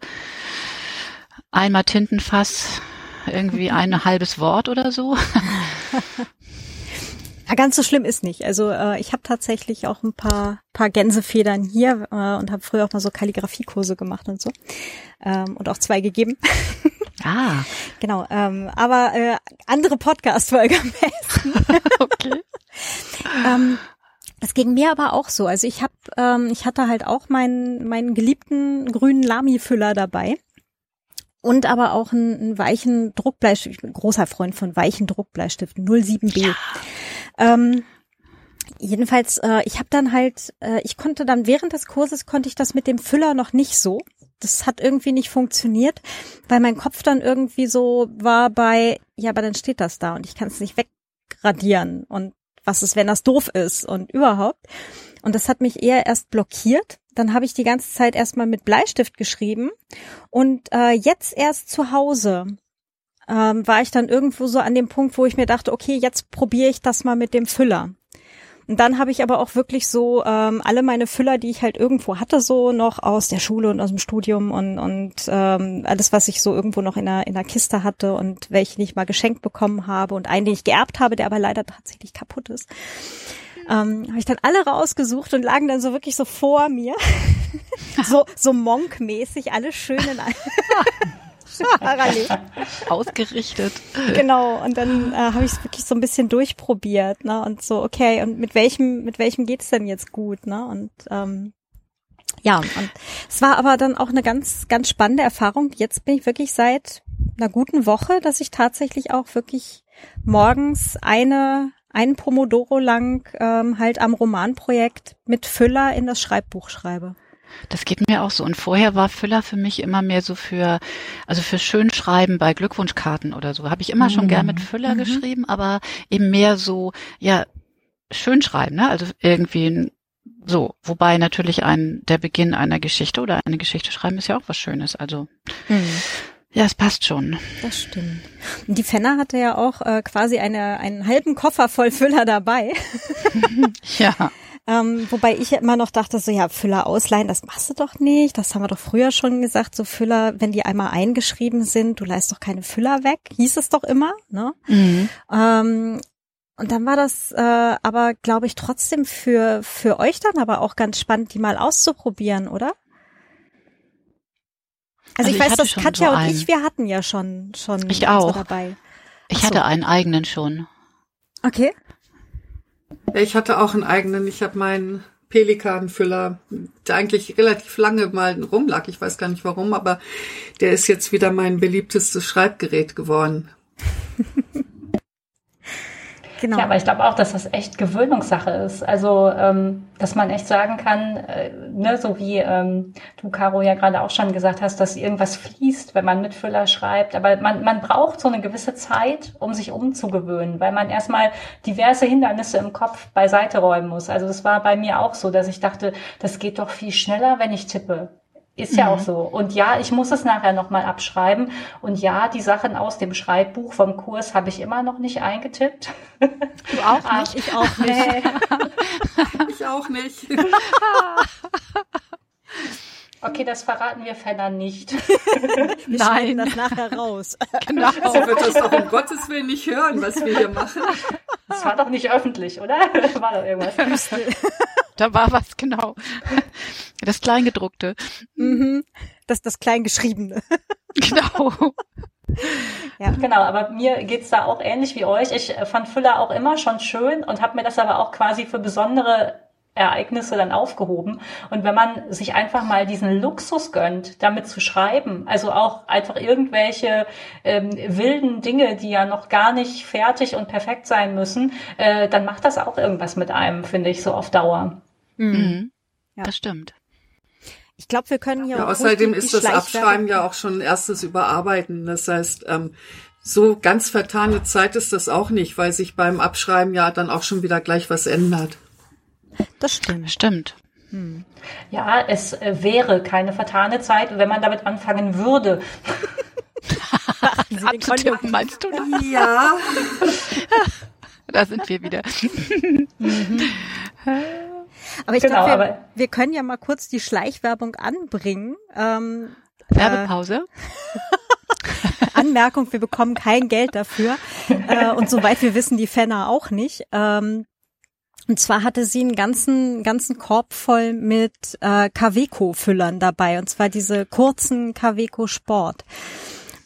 S4: Einmal Tintenfass, irgendwie [LAUGHS] ein halbes Wort oder so.
S1: Ja, ganz so schlimm ist nicht. Also äh, ich habe tatsächlich auch ein paar paar Gänsefedern hier äh, und habe früher auch mal so Kalligrafiekurse gemacht und so ähm, und auch zwei gegeben. [LAUGHS]
S4: Ah,
S1: genau. Ähm, aber äh, andere Podcast-Folge am besten. [LAUGHS]
S4: okay.
S1: ähm, das ging mir aber auch so. Also ich habe, ähm, ich hatte halt auch meinen meinen geliebten grünen Lami-Füller dabei und aber auch einen, einen weichen Druckbleistift. Ich bin großer Freund von weichen Druckbleistiften, 07B. Ja. Ähm, jedenfalls, äh, ich habe dann halt, äh, ich konnte dann während des Kurses konnte ich das mit dem Füller noch nicht so. Das hat irgendwie nicht funktioniert, weil mein Kopf dann irgendwie so war bei, ja, aber dann steht das da und ich kann es nicht wegradieren und was ist, wenn das doof ist und überhaupt. Und das hat mich eher erst blockiert. Dann habe ich die ganze Zeit erstmal mit Bleistift geschrieben und äh, jetzt erst zu Hause ähm, war ich dann irgendwo so an dem Punkt, wo ich mir dachte, okay, jetzt probiere ich das mal mit dem Füller. Und dann habe ich aber auch wirklich so ähm, alle meine Füller, die ich halt irgendwo hatte, so noch aus der Schule und aus dem Studium und, und ähm, alles, was ich so irgendwo noch in der, in der Kiste hatte und welche ich mal geschenkt bekommen habe und einen, den ich geerbt habe, der aber leider tatsächlich kaputt ist. Ähm, habe ich dann alle rausgesucht und lagen dann so wirklich so vor mir. [LAUGHS] so, so Monk-mäßig, alle schön in [LAUGHS] [LAUGHS]
S4: Parallel. Ausgerichtet.
S1: Genau, und dann äh, habe ich es wirklich so ein bisschen durchprobiert, ne? Und so, okay, und mit welchem, mit welchem geht's denn jetzt gut, ne? Und ähm, ja, und es war aber dann auch eine ganz, ganz spannende Erfahrung. Jetzt bin ich wirklich seit einer guten Woche, dass ich tatsächlich auch wirklich morgens eine, einen Pomodoro lang ähm, halt am Romanprojekt mit Füller in das Schreibbuch schreibe.
S4: Das geht mir auch so. Und vorher war Füller für mich immer mehr so für, also für Schönschreiben bei Glückwunschkarten oder so. Habe ich immer mhm. schon gern mit Füller mhm. geschrieben, aber eben mehr so, ja, Schönschreiben, ne? Also irgendwie so. Wobei natürlich ein, der Beginn einer Geschichte oder eine Geschichte schreiben ist ja auch was Schönes. Also, mhm. Ja, es passt schon.
S1: Das stimmt. Die Fenner hatte ja auch äh, quasi eine, einen halben Koffer voll Füller dabei. [LAUGHS]
S4: ja.
S1: Ähm, wobei ich immer noch dachte, so ja, Füller ausleihen, das machst du doch nicht. Das haben wir doch früher schon gesagt, so Füller, wenn die einmal eingeschrieben sind, du leist doch keine Füller weg, hieß es doch immer. Ne? Mhm. Ähm, und dann war das äh, aber, glaube ich, trotzdem für, für euch dann aber auch ganz spannend, die mal auszuprobieren, oder? Also, also ich, weiß, dass Katja so und ich, wir hatten ja schon schon
S4: ich auch. dabei. Ich hatte einen eigenen schon.
S1: Okay.
S2: Ich hatte auch einen eigenen. Ich habe meinen Pelikanfüller, der eigentlich relativ lange mal rumlag. Ich weiß gar nicht warum, aber der ist jetzt wieder mein beliebtestes Schreibgerät geworden. [LAUGHS]
S3: Genau. Ja, aber ich glaube auch, dass das echt Gewöhnungssache ist. Also, ähm, dass man echt sagen kann, äh, ne, so wie ähm, du, Caro, ja gerade auch schon gesagt hast, dass irgendwas fließt, wenn man Mitfüller schreibt. Aber man, man braucht so eine gewisse Zeit, um sich umzugewöhnen, weil man erstmal diverse Hindernisse im Kopf beiseite räumen muss. Also das war bei mir auch so, dass ich dachte, das geht doch viel schneller, wenn ich tippe. Ist ja mhm. auch so. Und ja, ich muss es nachher nochmal abschreiben. Und ja, die Sachen aus dem Schreibbuch vom Kurs habe ich immer noch nicht eingetippt.
S1: Du auch nicht? ich auch [LAUGHS] nicht.
S2: ich auch nicht. [LAUGHS]
S3: Okay, das verraten wir Fenner nicht. [LAUGHS]
S1: wir Nein. das nachher raus. [LAUGHS]
S2: Genau. [LAUGHS] Sie wird das doch um Gottes Willen nicht hören, was wir hier machen.
S3: Das war doch nicht öffentlich, oder? War doch irgendwas.
S4: Da war was, genau. Das Kleingedruckte.
S1: Mhm. Das, das Kleingeschriebene.
S3: Genau. Ja. Genau, aber mir geht's da auch ähnlich wie euch. Ich fand Füller auch immer schon schön und habe mir das aber auch quasi für besondere Ereignisse dann aufgehoben. Und wenn man sich einfach mal diesen Luxus gönnt, damit zu schreiben, also auch einfach irgendwelche ähm, wilden Dinge, die ja noch gar nicht fertig und perfekt sein müssen, äh, dann macht das auch irgendwas mit einem, finde ich, so auf Dauer.
S4: Mhm. mhm. Ja. Das stimmt.
S1: Ich glaube, wir können hier
S2: ja, außerdem ist das Abschreiben ja auch schon ein erstes Überarbeiten. Das heißt, ähm, so ganz vertane Zeit ist das auch nicht, weil sich beim Abschreiben ja dann auch schon wieder gleich was ändert.
S4: Das stimmt. Stimmt.
S3: Hm. Ja, es äh, wäre keine vertane Zeit, wenn man damit anfangen würde. [LAUGHS]
S4: Abzutippen, meinst du?
S2: Ja. [LAUGHS]
S4: da sind wir wieder. Mhm.
S1: Aber ich genau, glaube, wir, wir, können ja mal kurz die Schleichwerbung anbringen. Ähm,
S4: Werbepause.
S1: Äh, [LAUGHS] Anmerkung, wir bekommen kein Geld dafür. äh, und soweit wir wissen, die Fenner auch nicht. Ähm, und zwar hatte sie einen ganzen, ganzen Korb voll mit äh, Kaweco-Füllern dabei. Und zwar diese kurzen Kaweco Sport.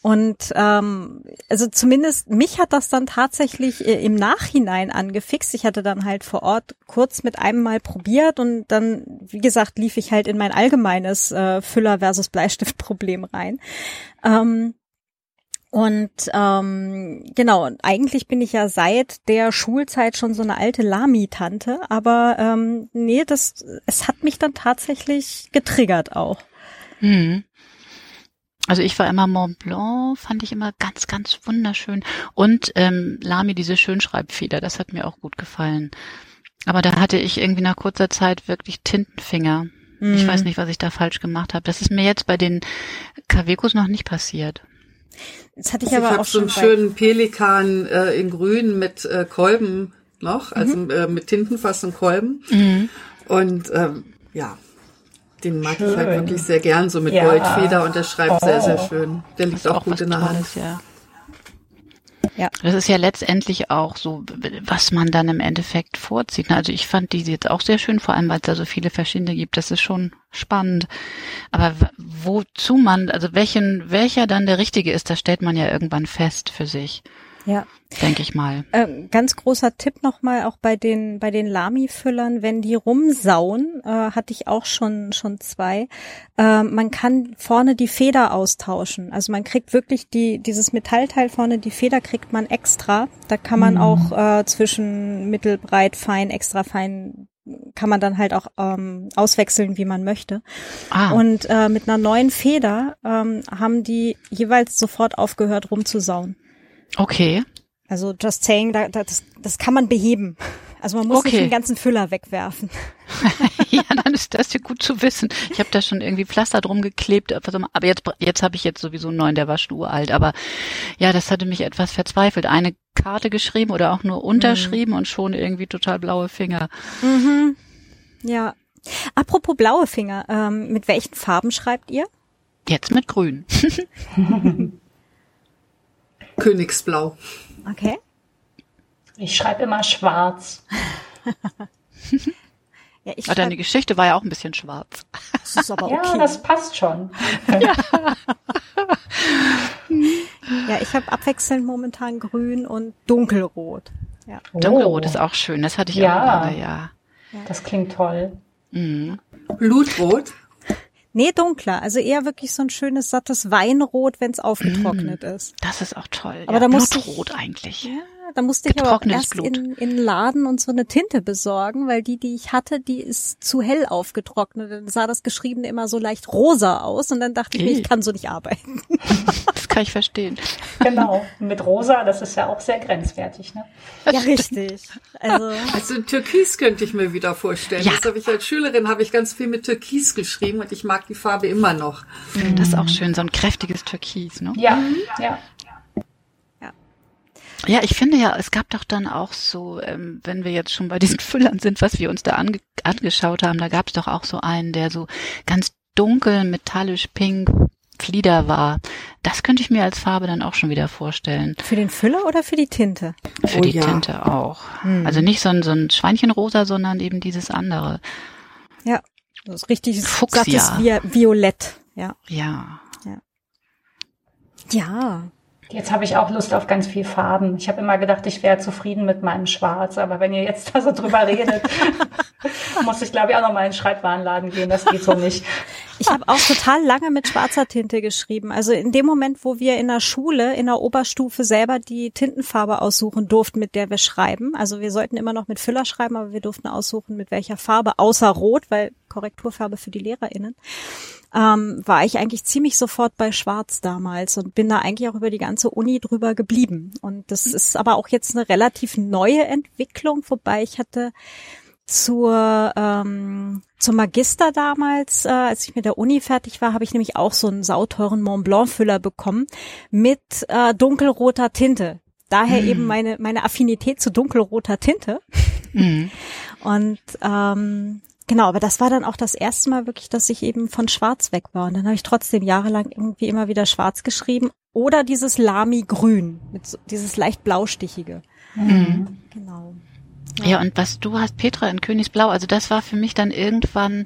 S1: Und ähm, also zumindest mich hat das dann tatsächlich äh, im Nachhinein angefixt. Ich hatte dann halt vor Ort kurz mit einem Mal probiert und dann, wie gesagt, lief ich halt in mein allgemeines äh, Füller versus Bleistift-Problem rein. Ähm, und ähm, genau, eigentlich bin ich ja seit der Schulzeit schon so eine alte Lami-Tante, aber ähm, nee, das es hat mich dann tatsächlich getriggert auch.
S4: Mhm. Also ich war immer Mont Blanc, fand ich immer ganz, ganz wunderschön. Und ähm, Lamy, diese Schönschreibfeder, das hat mir auch gut gefallen. Aber da hatte ich irgendwie nach kurzer Zeit wirklich Tintenfinger. Mhm. Ich weiß nicht, was ich da falsch gemacht habe. Das ist mir jetzt bei den Kavekos noch nicht passiert.
S1: Das hatte ich also aber ich auch
S2: so einen schönen Pelikan äh, in Grün mit äh, Kolben noch, also mhm. äh, mit Tintenfass und Kolben. Mhm. Und ähm, ja, den mag schön. ich halt wirklich sehr gern, so mit ja. Goldfeder und der schreibt oh. sehr, sehr oh. schön. Der liegt auch, auch gut in der Hand.
S4: Ja. Ja. Das ist ja letztendlich auch so, was man dann im Endeffekt vorzieht. Also ich fand die jetzt auch sehr schön, vor allem weil es da so viele verschiedene gibt. Das ist schon spannend. Aber wozu man, also welchen, welcher dann der richtige ist, das stellt man ja irgendwann fest für sich.
S1: Ja.
S4: Denke ich mal.
S1: Ähm, ganz großer Tipp nochmal auch bei den, bei den Lami-Füllern, wenn die rumsauen, äh, hatte ich auch schon, schon zwei. Äh, man kann vorne die Feder austauschen. Also man kriegt wirklich die, dieses Metallteil vorne, die Feder kriegt man extra. Da kann man mhm. auch äh, zwischen mittelbreit, fein, extra fein kann man dann halt auch ähm, auswechseln, wie man möchte. Ah. Und äh, mit einer neuen Feder ähm, haben die jeweils sofort aufgehört rumzusauen.
S4: Okay.
S1: Also just saying, da, das, das kann man beheben. Also man muss okay. nicht den ganzen Füller wegwerfen. [LAUGHS]
S4: ja, dann ist das ja gut zu wissen. Ich habe da schon irgendwie Pflaster drum geklebt, aber jetzt jetzt habe ich jetzt sowieso einen neuen, der war schon uralt. Aber ja, das hatte mich etwas verzweifelt. Eine Karte geschrieben oder auch nur unterschrieben mhm. und schon irgendwie total blaue Finger.
S1: Mhm. Ja. Apropos blaue Finger, ähm, mit welchen Farben schreibt ihr?
S4: Jetzt mit Grün. [LAUGHS]
S2: Königsblau.
S1: Okay.
S3: Ich schreibe immer schwarz. [LAUGHS]
S4: ja, ich aber deine Geschichte war ja auch ein bisschen schwarz.
S3: Das ist aber okay. Ja, das passt schon. [LAUGHS]
S1: ja, ja ich habe abwechselnd momentan grün und dunkelrot. Ja.
S4: Oh. Dunkelrot ist auch schön, das hatte ich ja. auch gerade, ja.
S3: Das klingt toll.
S2: Mhm. Blutrot?
S1: Nee, dunkler. Also eher wirklich so ein schönes, sattes Weinrot, wenn es aufgetrocknet mm, ist.
S4: Das ist auch toll.
S1: Aber ja, da
S4: Blutrot ich, eigentlich.
S1: Ja, da musste ich aber auch erst in, in Laden und so eine Tinte besorgen, weil die, die ich hatte, die ist zu hell aufgetrocknet. Dann sah das Geschriebene immer so leicht rosa aus und dann dachte ich mir, ich kann so nicht arbeiten. [LAUGHS]
S4: Das kann ich verstehen.
S3: Genau. Mit rosa, das ist ja auch sehr grenzwertig, ne?
S1: Ja, richtig.
S2: Also, also Türkis könnte ich mir wieder vorstellen. Ja. Das habe ich als Schülerin habe ich ganz viel mit Türkis geschrieben und ich mag die Farbe immer noch.
S4: Das ist auch schön, so ein kräftiges Türkis, ne?
S3: Ja, ja.
S4: Ja, ich finde ja, es gab doch dann auch so, ähm, wenn wir jetzt schon bei [LAUGHS] diesen Füllern sind, was wir uns da ange angeschaut haben, da gab es doch auch so einen, der so ganz dunkel, metallisch pink Flieder war. Das könnte ich mir als Farbe dann auch schon wieder vorstellen.
S1: Für den Füller oder für die Tinte?
S4: Für oh, die ja. Tinte auch. Hm. Also nicht so ein, so ein Schweinchenrosa, sondern eben dieses andere.
S1: Ja, das ist richtig sattes Violett. Ja.
S4: Ja.
S1: Ja. Ja.
S3: Jetzt habe ich auch Lust auf ganz viel Farben. Ich habe immer gedacht, ich wäre zufrieden mit meinem Schwarz, aber wenn ihr jetzt da so drüber redet, [LAUGHS] muss ich glaube ich auch noch mal in den Schreibwarenladen gehen. Das geht so nicht.
S1: Ich habe auch total lange mit schwarzer Tinte geschrieben. Also in dem Moment, wo wir in der Schule, in der Oberstufe selber die Tintenfarbe aussuchen durften, mit der wir schreiben. Also wir sollten immer noch mit Füller schreiben, aber wir durften aussuchen, mit welcher Farbe, außer Rot, weil Korrekturfarbe für die LehrerInnen ähm, war ich eigentlich ziemlich sofort bei Schwarz damals und bin da eigentlich auch über die ganze Uni drüber geblieben. Und das mhm. ist aber auch jetzt eine relativ neue Entwicklung, wobei ich hatte zur ähm, zum Magister damals, äh, als ich mit der Uni fertig war, habe ich nämlich auch so einen sauteuren Mont Blanc Füller bekommen mit äh, dunkelroter Tinte. Daher mm. eben meine meine Affinität zu dunkelroter Tinte. Mm. [LAUGHS] Und ähm, Genau, aber das war dann auch das erste Mal wirklich, dass ich eben von Schwarz weg war. Und dann habe ich trotzdem jahrelang irgendwie immer wieder Schwarz geschrieben. Oder dieses Lami-Grün, mit so, dieses leicht blaustichige.
S4: Mhm. Genau. Ja. und was du hast, Petra, in Königsblau, also das war für mich dann irgendwann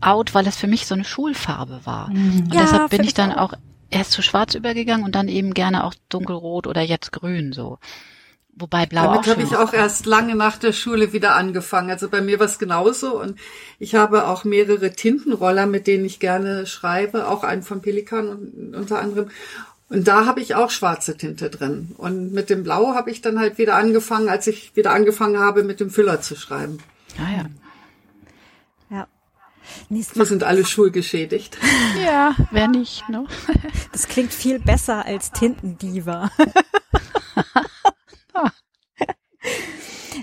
S4: out, weil es für mich so eine Schulfarbe war. Mhm. Und ja, deshalb bin ich dann auch erst zu Schwarz übergegangen und dann eben gerne auch dunkelrot oder jetzt grün so. Wobei Blau
S2: Damit habe ich auch erst lange nach der Schule wieder angefangen. Also bei mir war es genauso. Und ich habe auch mehrere Tintenroller, mit denen ich gerne schreibe, auch einen von Pelikan unter anderem. Und da habe ich auch schwarze Tinte drin. Und mit dem Blau habe ich dann halt wieder angefangen, als ich wieder angefangen habe, mit dem Füller zu schreiben.
S4: Ah ja.
S1: Ja.
S2: Wir sind alle schulgeschädigt. [LAUGHS]
S4: Ja, wer nicht, ne? [LAUGHS]
S1: Das klingt viel besser als Tintendiva. [LAUGHS]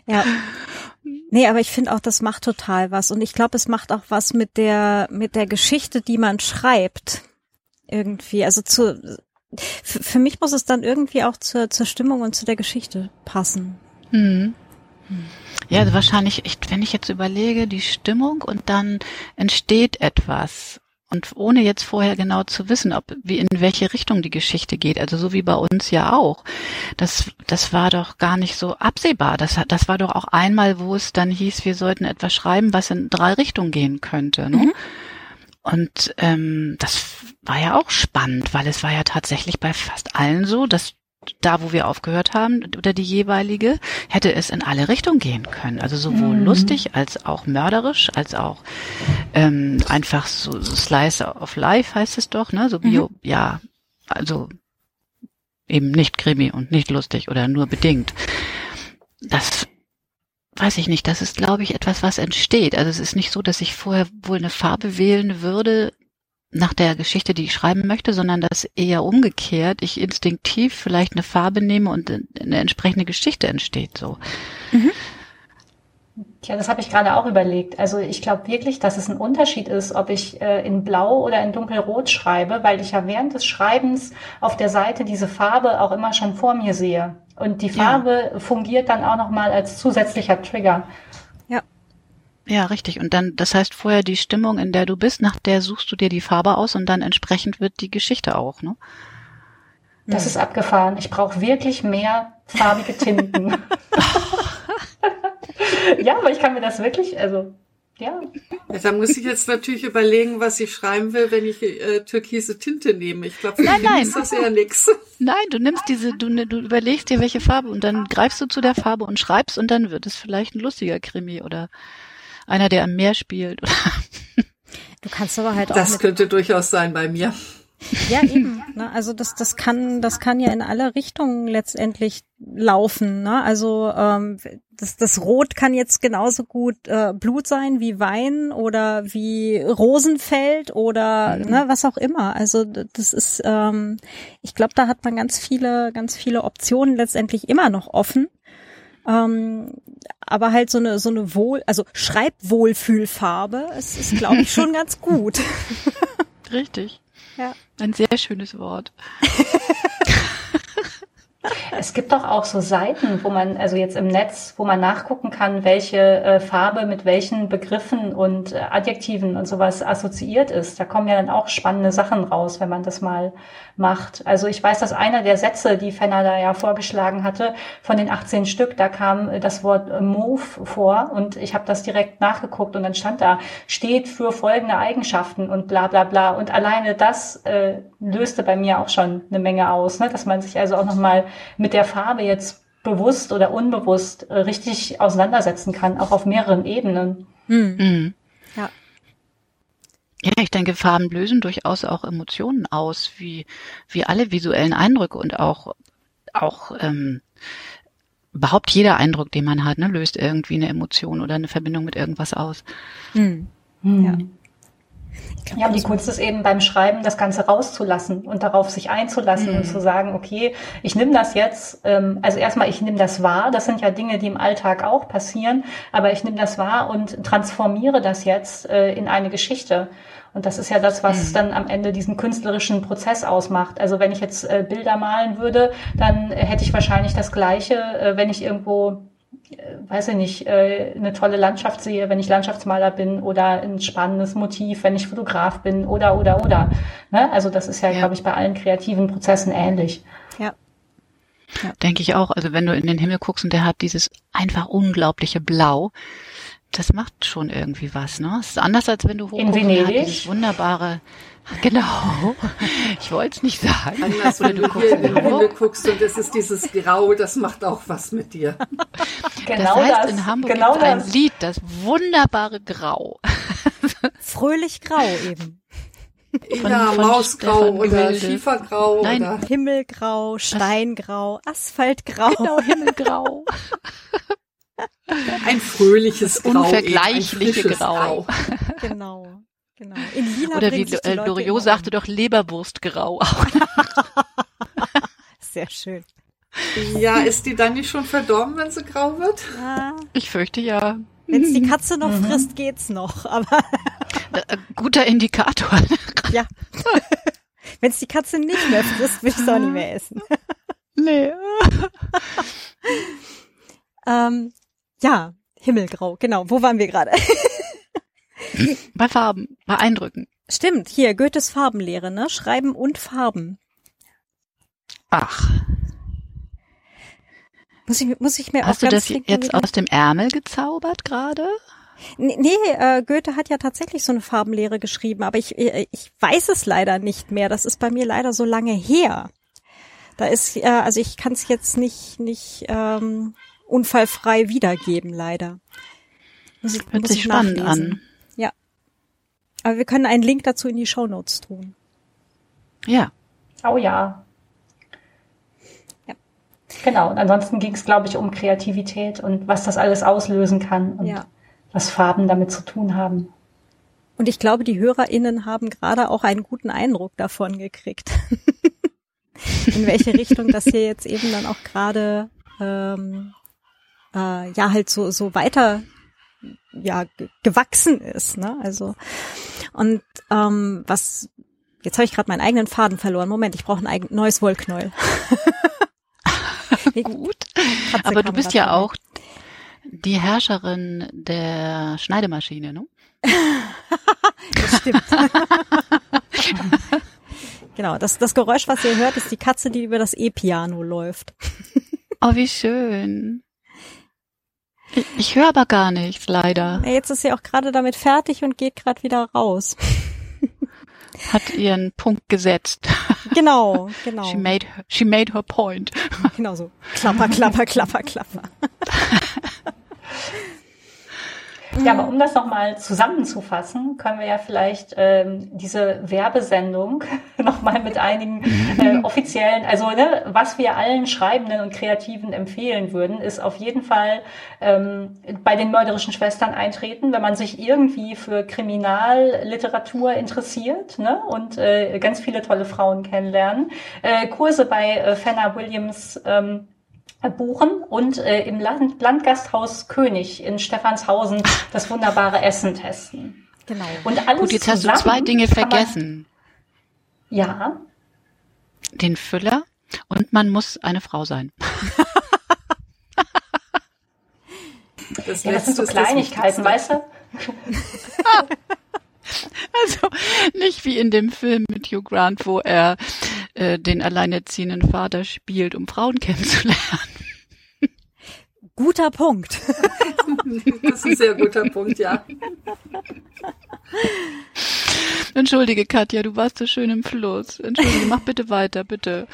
S1: ja. Nee, aber ich finde auch, das macht total was. Und ich glaube, es macht auch was mit der, mit der Geschichte, die man schreibt. Irgendwie. Also zu, für, mich muss es dann irgendwie auch zur, zur Stimmung und zu der Geschichte passen.
S4: Mhm. Ja, also wahrscheinlich, ich, wenn ich jetzt überlege, die Stimmung und dann entsteht etwas. Und ohne jetzt vorher genau zu wissen, ob wie in welche Richtung die Geschichte geht, also so wie bei uns ja auch. Das, das war doch gar nicht so absehbar. Das, das war doch auch einmal, wo es dann hieß, wir sollten etwas schreiben, was in drei Richtungen gehen könnte. Ne? Mhm. Und ähm, das war ja auch spannend, weil es war ja tatsächlich bei fast allen so, dass da, wo wir aufgehört haben, oder die jeweilige, hätte es in alle Richtungen gehen können. Also sowohl mhm. lustig als auch mörderisch, als auch ähm, einfach so, so Slice of Life heißt es doch, ne? So Bio, mhm. ja, also eben nicht Krimi und nicht lustig oder nur bedingt. Das weiß ich nicht, das ist, glaube ich, etwas, was entsteht. Also es ist nicht so, dass ich vorher wohl eine Farbe wählen würde, nach der Geschichte, die ich schreiben möchte, sondern dass eher umgekehrt ich instinktiv vielleicht eine Farbe nehme und eine entsprechende Geschichte entsteht so. Mhm.
S3: Tja, das habe ich gerade auch überlegt. Also ich glaube wirklich, dass es ein Unterschied ist, ob ich äh, in Blau oder in Dunkelrot schreibe, weil ich ja während des Schreibens auf der Seite diese Farbe auch immer schon vor mir sehe. Und die Farbe ja. fungiert dann auch nochmal als zusätzlicher Trigger.
S4: Ja, richtig. Und dann, das heißt vorher die Stimmung, in der du bist, nach der suchst du dir die Farbe aus und dann entsprechend wird die Geschichte auch, ne?
S3: Das ist abgefahren. Ich brauche wirklich mehr farbige Tinten. [LAUGHS] ja, aber ich kann mir das wirklich, also ja.
S2: ja. Da muss ich jetzt natürlich überlegen, was ich schreiben will, wenn ich äh, türkise Tinte nehme. Ich glaube, für nein, nein. ist das eher nix. [LAUGHS]
S4: Nein, du nimmst diese, du, ne, du überlegst dir, welche Farbe und dann greifst du zu der Farbe und schreibst und dann wird es vielleicht ein lustiger Krimi oder einer, der am Meer spielt.
S1: Du kannst aber halt
S2: auch. Das könnte durchaus sein bei mir.
S1: Ja, eben. Ne? Also das, das kann, das kann ja in alle Richtungen letztendlich laufen. Ne? Also ähm, das, das Rot kann jetzt genauso gut äh, Blut sein wie Wein oder wie Rosenfeld oder mhm. ne, was auch immer. Also das ist, ähm, ich glaube, da hat man ganz viele, ganz viele Optionen letztendlich immer noch offen. Ähm, aber halt so eine so eine Wohl, also Schreibwohlfühlfarbe, es ist, glaube ich, schon [LAUGHS] ganz gut.
S4: Richtig. Ja. Ein sehr schönes Wort. [LAUGHS]
S3: Es gibt doch auch so Seiten, wo man, also jetzt im Netz, wo man nachgucken kann, welche äh, Farbe mit welchen Begriffen und äh, Adjektiven und sowas assoziiert ist. Da kommen ja dann auch spannende Sachen raus, wenn man das mal macht. Also ich weiß, dass einer der Sätze, die Fenner da ja vorgeschlagen hatte, von den 18 Stück, da kam äh, das Wort äh, Move vor und ich habe das direkt nachgeguckt und dann stand da, steht für folgende Eigenschaften und bla bla bla. Und alleine das äh, löste bei mir auch schon eine Menge aus, ne? dass man sich also auch nochmal mit der Farbe jetzt bewusst oder unbewusst äh, richtig auseinandersetzen kann, auch auf mehreren Ebenen.
S4: Hm. Mhm. Ja. Ja, ich denke, Farben lösen durchaus auch Emotionen aus, wie, wie alle visuellen Eindrücke und auch, auch ähm, überhaupt jeder Eindruck, den man hat, ne, löst irgendwie eine Emotion oder eine Verbindung mit irgendwas aus.
S3: Mhm. Ja. Glaub, ja, die Kunst ist eben beim Schreiben, das Ganze rauszulassen und darauf sich einzulassen mhm. und zu sagen, okay, ich nehme das jetzt, ähm, also erstmal, ich nehme das wahr, das sind ja Dinge, die im Alltag auch passieren, aber ich nehme das wahr und transformiere das jetzt äh, in eine Geschichte. Und das ist ja das, was mhm. dann am Ende diesen künstlerischen Prozess ausmacht. Also wenn ich jetzt äh, Bilder malen würde, dann hätte ich wahrscheinlich das Gleiche, äh, wenn ich irgendwo äh, weiß ich nicht, äh, eine tolle Landschaft sehe, wenn ich Landschaftsmaler bin oder ein spannendes Motiv, wenn ich Fotograf bin oder, oder, oder. Ne? Also das ist ja, ja. glaube ich, bei allen kreativen Prozessen ähnlich.
S4: Ja. ja. Denke ich auch. Also wenn du in den Himmel guckst und der hat dieses einfach unglaubliche Blau, das macht schon irgendwie was, ne? Es ist anders, als wenn du
S3: hoch in Venedig.
S4: dieses wunderbare, Genau. Ich wollte es nicht sagen.
S2: Anders, wenn du hier in den Himmel guckst und es ist dieses Grau, das macht auch was mit dir.
S4: Genau das heißt, das. in Hamburg genau gibt es ein Lied, das wunderbare Grau.
S1: Fröhlich grau eben.
S2: Von, ja, von Mausgrau oder Schiefergrau
S1: Nein,
S2: oder
S1: Himmelgrau, Steingrau, Asphaltgrau.
S4: Genau, Himmelgrau.
S2: Ein fröhliches Grau.
S4: Unvergleichliche Grau.
S1: Grau. Genau. Genau. In Lila
S4: Oder wie äh, Loriot sagte doch Leberwurstgrau auch. [LAUGHS]
S1: Sehr schön.
S2: Ja, ist die dann nicht schon verdorben, wenn sie grau wird? Ja.
S4: Ich fürchte ja.
S1: Wenn es die Katze noch mhm. frisst, geht's noch, aber.
S4: Äh, guter Indikator. [LAUGHS]
S1: ja. wenn es die Katze nicht mehr frisst, will ich es auch nicht mehr essen. [LAUGHS]
S4: nee.
S1: ähm, ja, Himmelgrau, genau. Wo waren wir gerade? [LAUGHS]
S4: Bei Farben, bei Eindrücken.
S1: Stimmt, hier, Goethes Farbenlehre, ne? Schreiben und Farben.
S4: Ach.
S1: Muss ich, muss ich mir
S4: Hast
S1: auch
S4: du das jetzt geben? aus dem Ärmel gezaubert gerade?
S1: Nee, nee äh, Goethe hat ja tatsächlich so eine Farbenlehre geschrieben, aber ich, äh, ich weiß es leider nicht mehr. Das ist bei mir leider so lange her. Da ist, äh, also ich kann es jetzt nicht, nicht ähm, unfallfrei wiedergeben, leider.
S4: Muss ich, Hört muss sich ich spannend an.
S1: Aber wir können einen Link dazu in die Show Notes tun.
S4: Ja.
S3: Oh ja. ja. Genau. Und ansonsten ging es, glaube ich, um Kreativität und was das alles auslösen kann und ja. was Farben damit zu tun haben.
S1: Und ich glaube, die HörerInnen haben gerade auch einen guten Eindruck davon gekriegt. [LAUGHS] in welche Richtung das hier jetzt eben dann auch gerade ähm, äh, ja halt so so weiter ja gewachsen ist. Ne? Also und ähm, was jetzt habe ich gerade meinen eigenen Faden verloren. Moment, ich brauche ein neues Wollknäuel. [LAUGHS]
S4: Gut, Katze aber du bist ja auch die Herrscherin der Schneidemaschine, ne? [LAUGHS]
S1: das stimmt. [LAUGHS] genau, das, das Geräusch, was ihr hört, ist die Katze, die über das E-Piano läuft.
S4: oh, wie schön. Ich, ich höre aber gar nichts, leider.
S1: Jetzt ist sie auch gerade damit fertig und geht gerade wieder raus. [LAUGHS]
S4: Hat ihren Punkt gesetzt.
S1: Genau, [LAUGHS] genau.
S4: She made, her, she made her point.
S1: Genau so. Klapper, klapper, klapper, klapper. [LAUGHS]
S3: Ja, aber um das nochmal zusammenzufassen, können wir ja vielleicht ähm, diese Werbesendung [LAUGHS] nochmal mit einigen äh, offiziellen, also ne, was wir allen Schreibenden und Kreativen empfehlen würden, ist auf jeden Fall ähm, bei den mörderischen Schwestern eintreten, wenn man sich irgendwie für Kriminalliteratur interessiert ne, und äh, ganz viele tolle Frauen kennenlernen. Äh, Kurse bei äh, Fenner Williams ähm, buchen und äh, im Land Landgasthaus König in Stephanshausen das wunderbare Essen testen.
S1: Genau.
S4: Und alles Gut, jetzt hast du zwei Dinge vergessen.
S3: Man, ja.
S4: Den Füller und man muss eine Frau sein. [LAUGHS]
S3: das, ja, das sind so Kleinigkeiten, weißt du? [LAUGHS]
S4: Also nicht wie in dem Film mit Hugh Grant, wo er äh, den alleinerziehenden Vater spielt, um Frauen kennenzulernen.
S1: Guter Punkt.
S2: das ist ein sehr guter Punkt, ja.
S4: Entschuldige, Katja, du warst so schön im Fluss. Entschuldige, mach bitte weiter, bitte.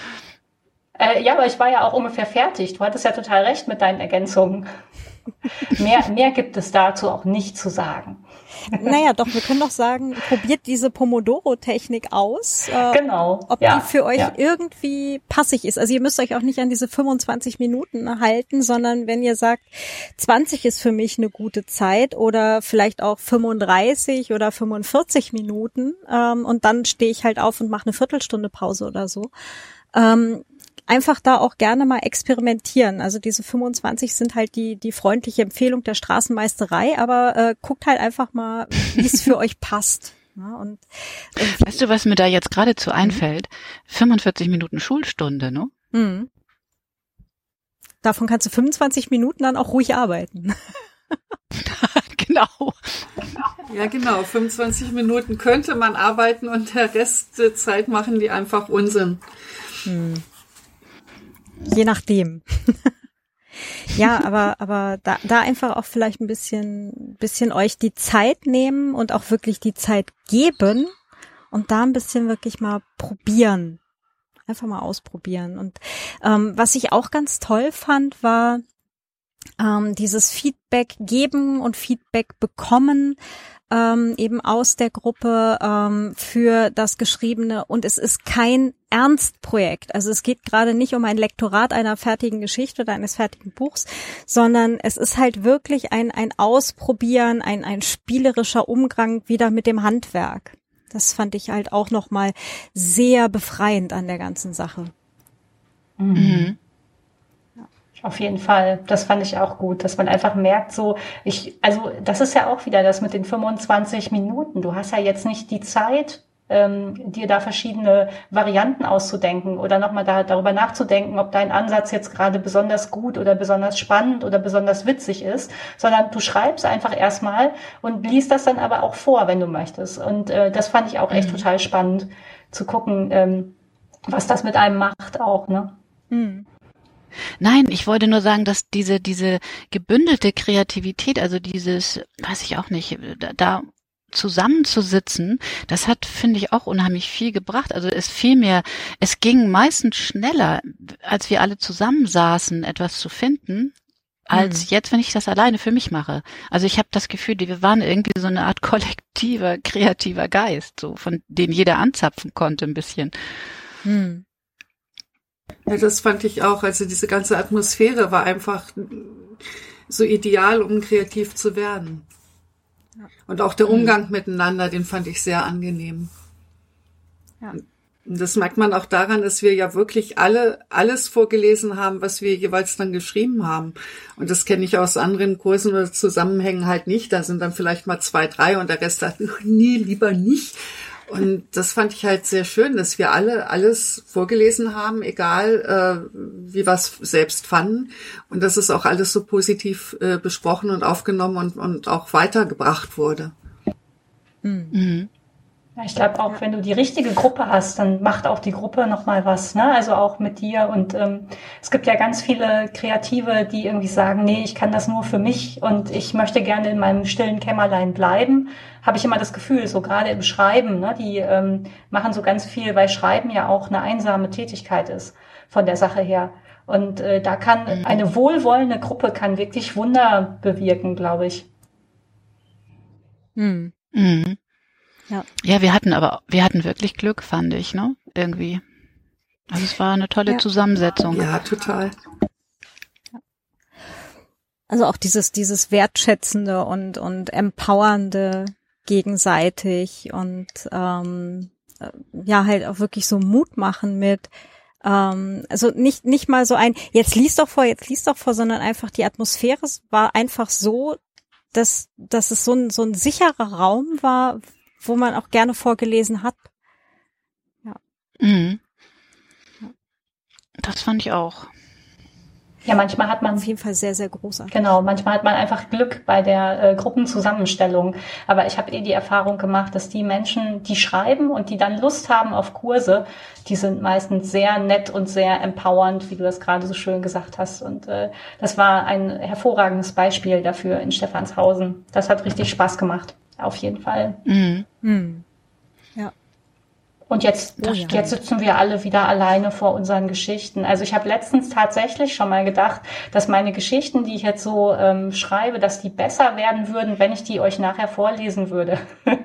S3: Äh, ja, aber ich war ja auch ungefähr fertig. Du hattest ja total recht mit deinen Ergänzungen. Mehr, mehr gibt es dazu auch nicht zu sagen.
S1: Naja, doch, wir können doch sagen, probiert diese Pomodoro-Technik aus.
S3: Äh, genau.
S1: Ob ja, die für euch ja. irgendwie passig ist. Also ihr müsst euch auch nicht an diese 25 Minuten halten, sondern wenn ihr sagt, 20 ist für mich eine gute Zeit oder vielleicht auch 35 oder 45 Minuten ähm, und dann stehe ich halt auf und mache eine Viertelstunde Pause oder so. Ähm, einfach da auch gerne mal experimentieren. Also diese 25 sind halt die, die freundliche Empfehlung der Straßenmeisterei, aber äh, guckt halt einfach mal, wie es für euch passt. Ja, und,
S4: und weißt du, was mir da jetzt geradezu mhm. einfällt? 45 Minuten Schulstunde, ne? Mhm.
S1: Davon kannst du 25 Minuten dann auch ruhig arbeiten. [LAUGHS] [LAUGHS]
S4: genau.
S2: Ja, genau. 25 Minuten könnte man arbeiten und der Rest der Zeit machen die einfach Unsinn. Hm
S1: je nachdem. [LAUGHS] ja, aber, aber da, da einfach auch vielleicht ein bisschen, bisschen euch die Zeit nehmen und auch wirklich die Zeit geben und da ein bisschen wirklich mal probieren. Einfach mal ausprobieren. Und ähm, was ich auch ganz toll fand, war ähm, dieses Feedback geben und Feedback bekommen ähm, eben aus der Gruppe ähm, für das Geschriebene und es ist kein Ernstprojekt. Also es geht gerade nicht um ein Lektorat einer fertigen Geschichte oder eines fertigen Buchs, sondern es ist halt wirklich ein, ein Ausprobieren, ein, ein spielerischer Umgang wieder mit dem Handwerk. Das fand ich halt auch nochmal sehr befreiend an der ganzen Sache.
S3: Mhm. Auf jeden Fall. Das fand ich auch gut, dass man einfach merkt, so, ich, also, das ist ja auch wieder das mit den 25 Minuten. Du hast ja jetzt nicht die Zeit, ähm, dir da verschiedene Varianten auszudenken oder nochmal da, darüber nachzudenken, ob dein Ansatz jetzt gerade besonders gut oder besonders spannend oder besonders witzig ist, sondern du schreibst einfach erstmal und liest das dann aber auch vor, wenn du möchtest. Und äh, das fand ich auch echt mhm. total spannend zu gucken, ähm, was das mit einem macht auch, ne? Mhm.
S4: Nein, ich wollte nur sagen, dass diese, diese gebündelte Kreativität, also dieses, weiß ich auch nicht, da zusammenzusitzen, das hat, finde ich, auch unheimlich viel gebracht. Also es fiel mir, es ging meistens schneller, als wir alle zusammensaßen, etwas zu finden, als hm. jetzt, wenn ich das alleine für mich mache. Also ich habe das Gefühl, wir waren irgendwie so eine Art [LAUGHS] kollektiver, kreativer Geist, so von den jeder anzapfen konnte ein bisschen. Hm.
S2: Ja, das fand ich auch. Also diese ganze Atmosphäre war einfach so ideal, um kreativ zu werden. Und auch der mhm. Umgang mhm. miteinander, den fand ich sehr angenehm. Ja. Und das merkt man auch daran, dass wir ja wirklich alle alles vorgelesen haben, was wir jeweils dann geschrieben haben. Und das kenne ich aus anderen Kursen oder Zusammenhängen halt nicht. Da sind dann vielleicht mal zwei, drei und der Rest hat [LAUGHS] nie lieber nicht. Und das fand ich halt sehr schön, dass wir alle alles vorgelesen haben, egal äh, wie wir es selbst fanden. Und dass es auch alles so positiv äh, besprochen und aufgenommen und, und auch weitergebracht wurde.
S3: Mhm. Ja, ich glaube auch, wenn du die richtige Gruppe hast, dann macht auch die Gruppe nochmal was, ne? Also auch mit dir. Und ähm, es gibt ja ganz viele Kreative, die irgendwie sagen, nee, ich kann das nur für mich und ich möchte gerne in meinem stillen Kämmerlein bleiben. Habe ich immer das Gefühl, so gerade im Schreiben, ne? Die ähm, machen so ganz viel, weil Schreiben ja auch eine einsame Tätigkeit ist von der Sache her. Und äh, da kann mhm. eine wohlwollende Gruppe kann wirklich Wunder bewirken, glaube ich.
S4: Hm. Mhm. Ja. ja, wir hatten aber, wir hatten wirklich Glück, fand ich, ne? Irgendwie. Also es war eine tolle ja. Zusammensetzung.
S2: Ja, total.
S1: Also auch dieses, dieses wertschätzende und, und empowernde gegenseitig und ähm, ja, halt auch wirklich so Mut machen mit, ähm, also nicht, nicht mal so ein, jetzt liest doch vor, jetzt liest doch vor, sondern einfach die Atmosphäre war einfach so, dass, dass es so ein, so ein sicherer Raum war, wo man auch gerne vorgelesen hat.
S4: Ja. Mhm. Das fand ich auch.
S3: Ja, manchmal hat man
S1: auf jeden Fall sehr, sehr großartig.
S3: Genau, manchmal hat man einfach Glück bei der äh, Gruppenzusammenstellung. Aber ich habe eh die Erfahrung gemacht, dass die Menschen, die schreiben und die dann Lust haben auf Kurse, die sind meistens sehr nett und sehr empowernd, wie du das gerade so schön gesagt hast. Und äh, das war ein hervorragendes Beispiel dafür in Stephanshausen. Das hat richtig Spaß gemacht auf jeden Fall. Mhm. Mhm. Ja. Und jetzt, oh, ja. jetzt sitzen wir alle wieder alleine vor unseren Geschichten. Also ich habe letztens tatsächlich schon mal gedacht, dass meine Geschichten, die ich jetzt so ähm, schreibe, dass die besser werden würden, wenn ich die euch nachher vorlesen würde. [LAUGHS]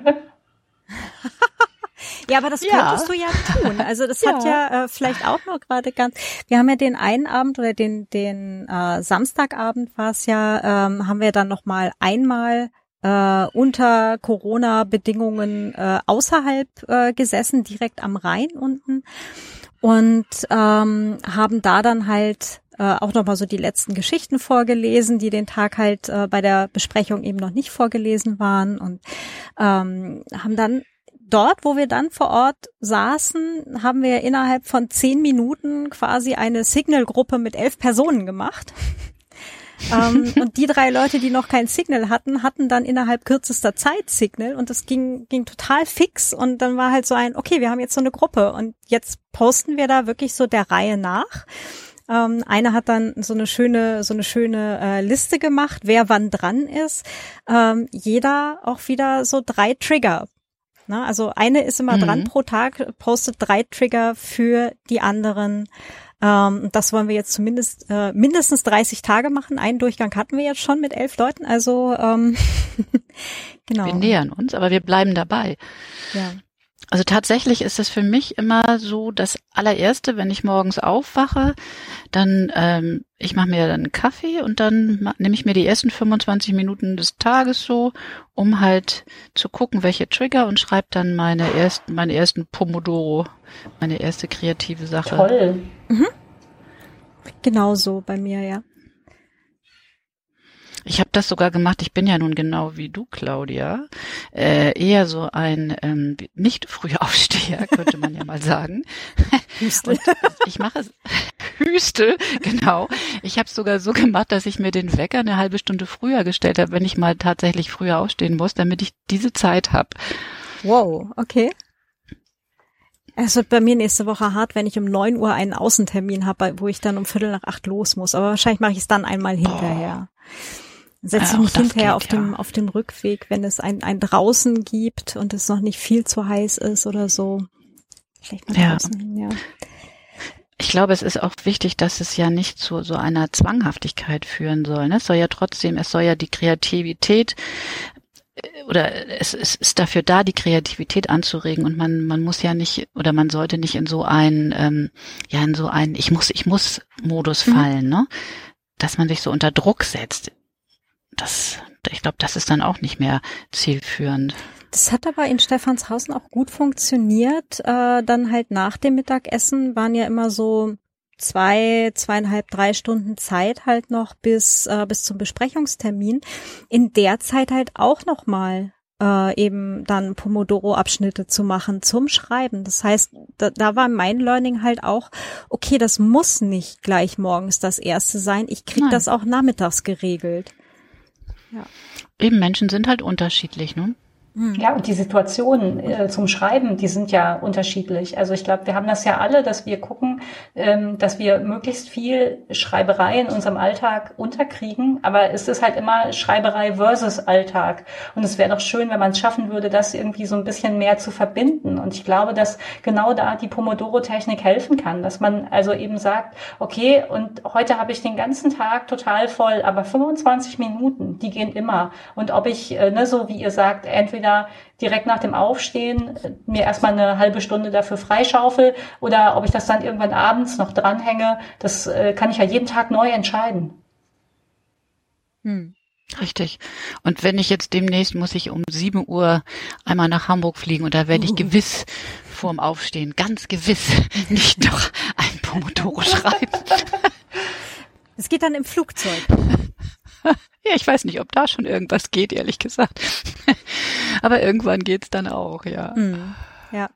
S1: Ja, aber das ja. könntest du ja tun. Also das [LAUGHS] ja. hat ja äh, vielleicht auch noch gerade ganz. Wir haben ja den einen Abend oder den den äh, Samstagabend war es ja, ähm, haben wir dann noch mal einmal äh, unter Corona-Bedingungen äh, außerhalb äh, gesessen, direkt am Rhein unten. Und ähm, haben da dann halt äh, auch nochmal so die letzten Geschichten vorgelesen, die den Tag halt äh, bei der Besprechung eben noch nicht vorgelesen waren. Und ähm, haben dann dort, wo wir dann vor Ort saßen, haben wir innerhalb von zehn Minuten quasi eine Signal-Gruppe mit elf Personen gemacht ähm, und die drei Leute, die noch kein Signal hatten, hatten dann innerhalb kürzester Zeit Signal und das ging, ging total fix und dann war halt so ein, okay, wir haben jetzt so eine Gruppe und jetzt posten wir da wirklich so der Reihe nach. Ähm, einer hat dann so eine schöne, so eine schöne äh, Liste gemacht, wer wann dran ist. Ähm, jeder auch wieder so drei Trigger. Also eine ist immer mhm. dran pro Tag, postet drei Trigger für die anderen ähm, das wollen wir jetzt zumindest äh, mindestens 30 Tage machen. Einen Durchgang hatten wir jetzt schon mit elf Leuten, also ähm, [LAUGHS]
S4: genau. Wir nähern uns, aber wir bleiben dabei. Ja. Also tatsächlich ist es für mich immer so das allererste, wenn ich morgens aufwache, dann ähm, ich mache mir dann einen Kaffee und dann nehme ich mir die ersten 25 Minuten des Tages so, um halt zu gucken, welche Trigger und schreibe dann meine ersten, meine ersten Pomodoro, meine erste kreative Sache.
S3: Toll. Mhm.
S1: Genau so bei mir, ja.
S4: Ich habe das sogar gemacht. Ich bin ja nun genau wie du, Claudia, äh, eher so ein ähm, nicht früher Aufsteher, [LAUGHS] könnte man ja mal sagen. Hüstel. ich mache es [LAUGHS] Hüstel, genau. Ich habe es sogar so gemacht, dass ich mir den Wecker eine halbe Stunde früher gestellt habe, wenn ich mal tatsächlich früher aufstehen muss, damit ich diese Zeit habe.
S1: Wow, okay. Es wird bei mir nächste Woche hart, wenn ich um neun Uhr einen Außentermin habe, wo ich dann um Viertel nach acht los muss. Aber wahrscheinlich mache ich es dann einmal hinterher. Oh. Setze ich mich hinterher geht, auf dem, ja. auf dem Rückweg, wenn es ein, ein draußen gibt und es noch nicht viel zu heiß ist oder so.
S4: Vielleicht mal draußen hin, ja. Ich glaube, es ist auch wichtig, dass es ja nicht zu so einer Zwanghaftigkeit führen soll. Ne? Es soll ja trotzdem, es soll ja die Kreativität äh, oder es, es ist dafür da, die Kreativität anzuregen und man man muss ja nicht oder man sollte nicht in so ein ähm, ja in so ein ich muss ich muss Modus mhm. fallen, mhm. ne? Dass man sich so unter Druck setzt das, ich glaube, das ist dann auch nicht mehr zielführend.
S1: Das hat aber in Stephanshausen auch gut funktioniert. Äh, dann halt nach dem Mittagessen waren ja immer so zwei, zweieinhalb, drei Stunden Zeit halt noch bis, äh, bis zum Besprechungstermin. In der Zeit halt auch noch mal äh, eben dann Pomodoro-Abschnitte zu machen zum Schreiben. Das heißt, da, da war mein Learning halt auch, okay, das muss nicht gleich morgens das erste sein. Ich krieg Nein. das auch nachmittags geregelt.
S4: Ja. Eben Menschen sind halt unterschiedlich, ne?
S3: Hm. Ja, und die Situationen äh, zum Schreiben, die sind ja unterschiedlich. Also ich glaube, wir haben das ja alle, dass wir gucken, ähm, dass wir möglichst viel Schreiberei in unserem Alltag unterkriegen. Aber es ist halt immer Schreiberei versus Alltag. Und es wäre doch schön, wenn man es schaffen würde, das irgendwie so ein bisschen mehr zu verbinden. Und ich glaube, dass genau da die Pomodoro-Technik helfen kann, dass man also eben sagt, okay, und heute habe ich den ganzen Tag total voll, aber 25 Minuten, die gehen immer. Und ob ich, äh, ne, so wie ihr sagt, entweder entweder direkt nach dem Aufstehen mir erstmal eine halbe Stunde dafür freischaufel oder ob ich das dann irgendwann abends noch dranhänge, das äh, kann ich ja jeden Tag neu entscheiden.
S4: Hm. Richtig. Und wenn ich jetzt demnächst muss ich um 7 Uhr einmal nach Hamburg fliegen und da werde ich uh. gewiss vorm Aufstehen, ganz gewiss, [LAUGHS] nicht noch ein Pomodoro schreiben. [LAUGHS]
S1: Es geht dann im Flugzeug. [LAUGHS]
S4: Ja, ich weiß nicht, ob da schon irgendwas geht, ehrlich gesagt. Aber irgendwann geht's dann auch, ja.
S1: Mhm. Ja.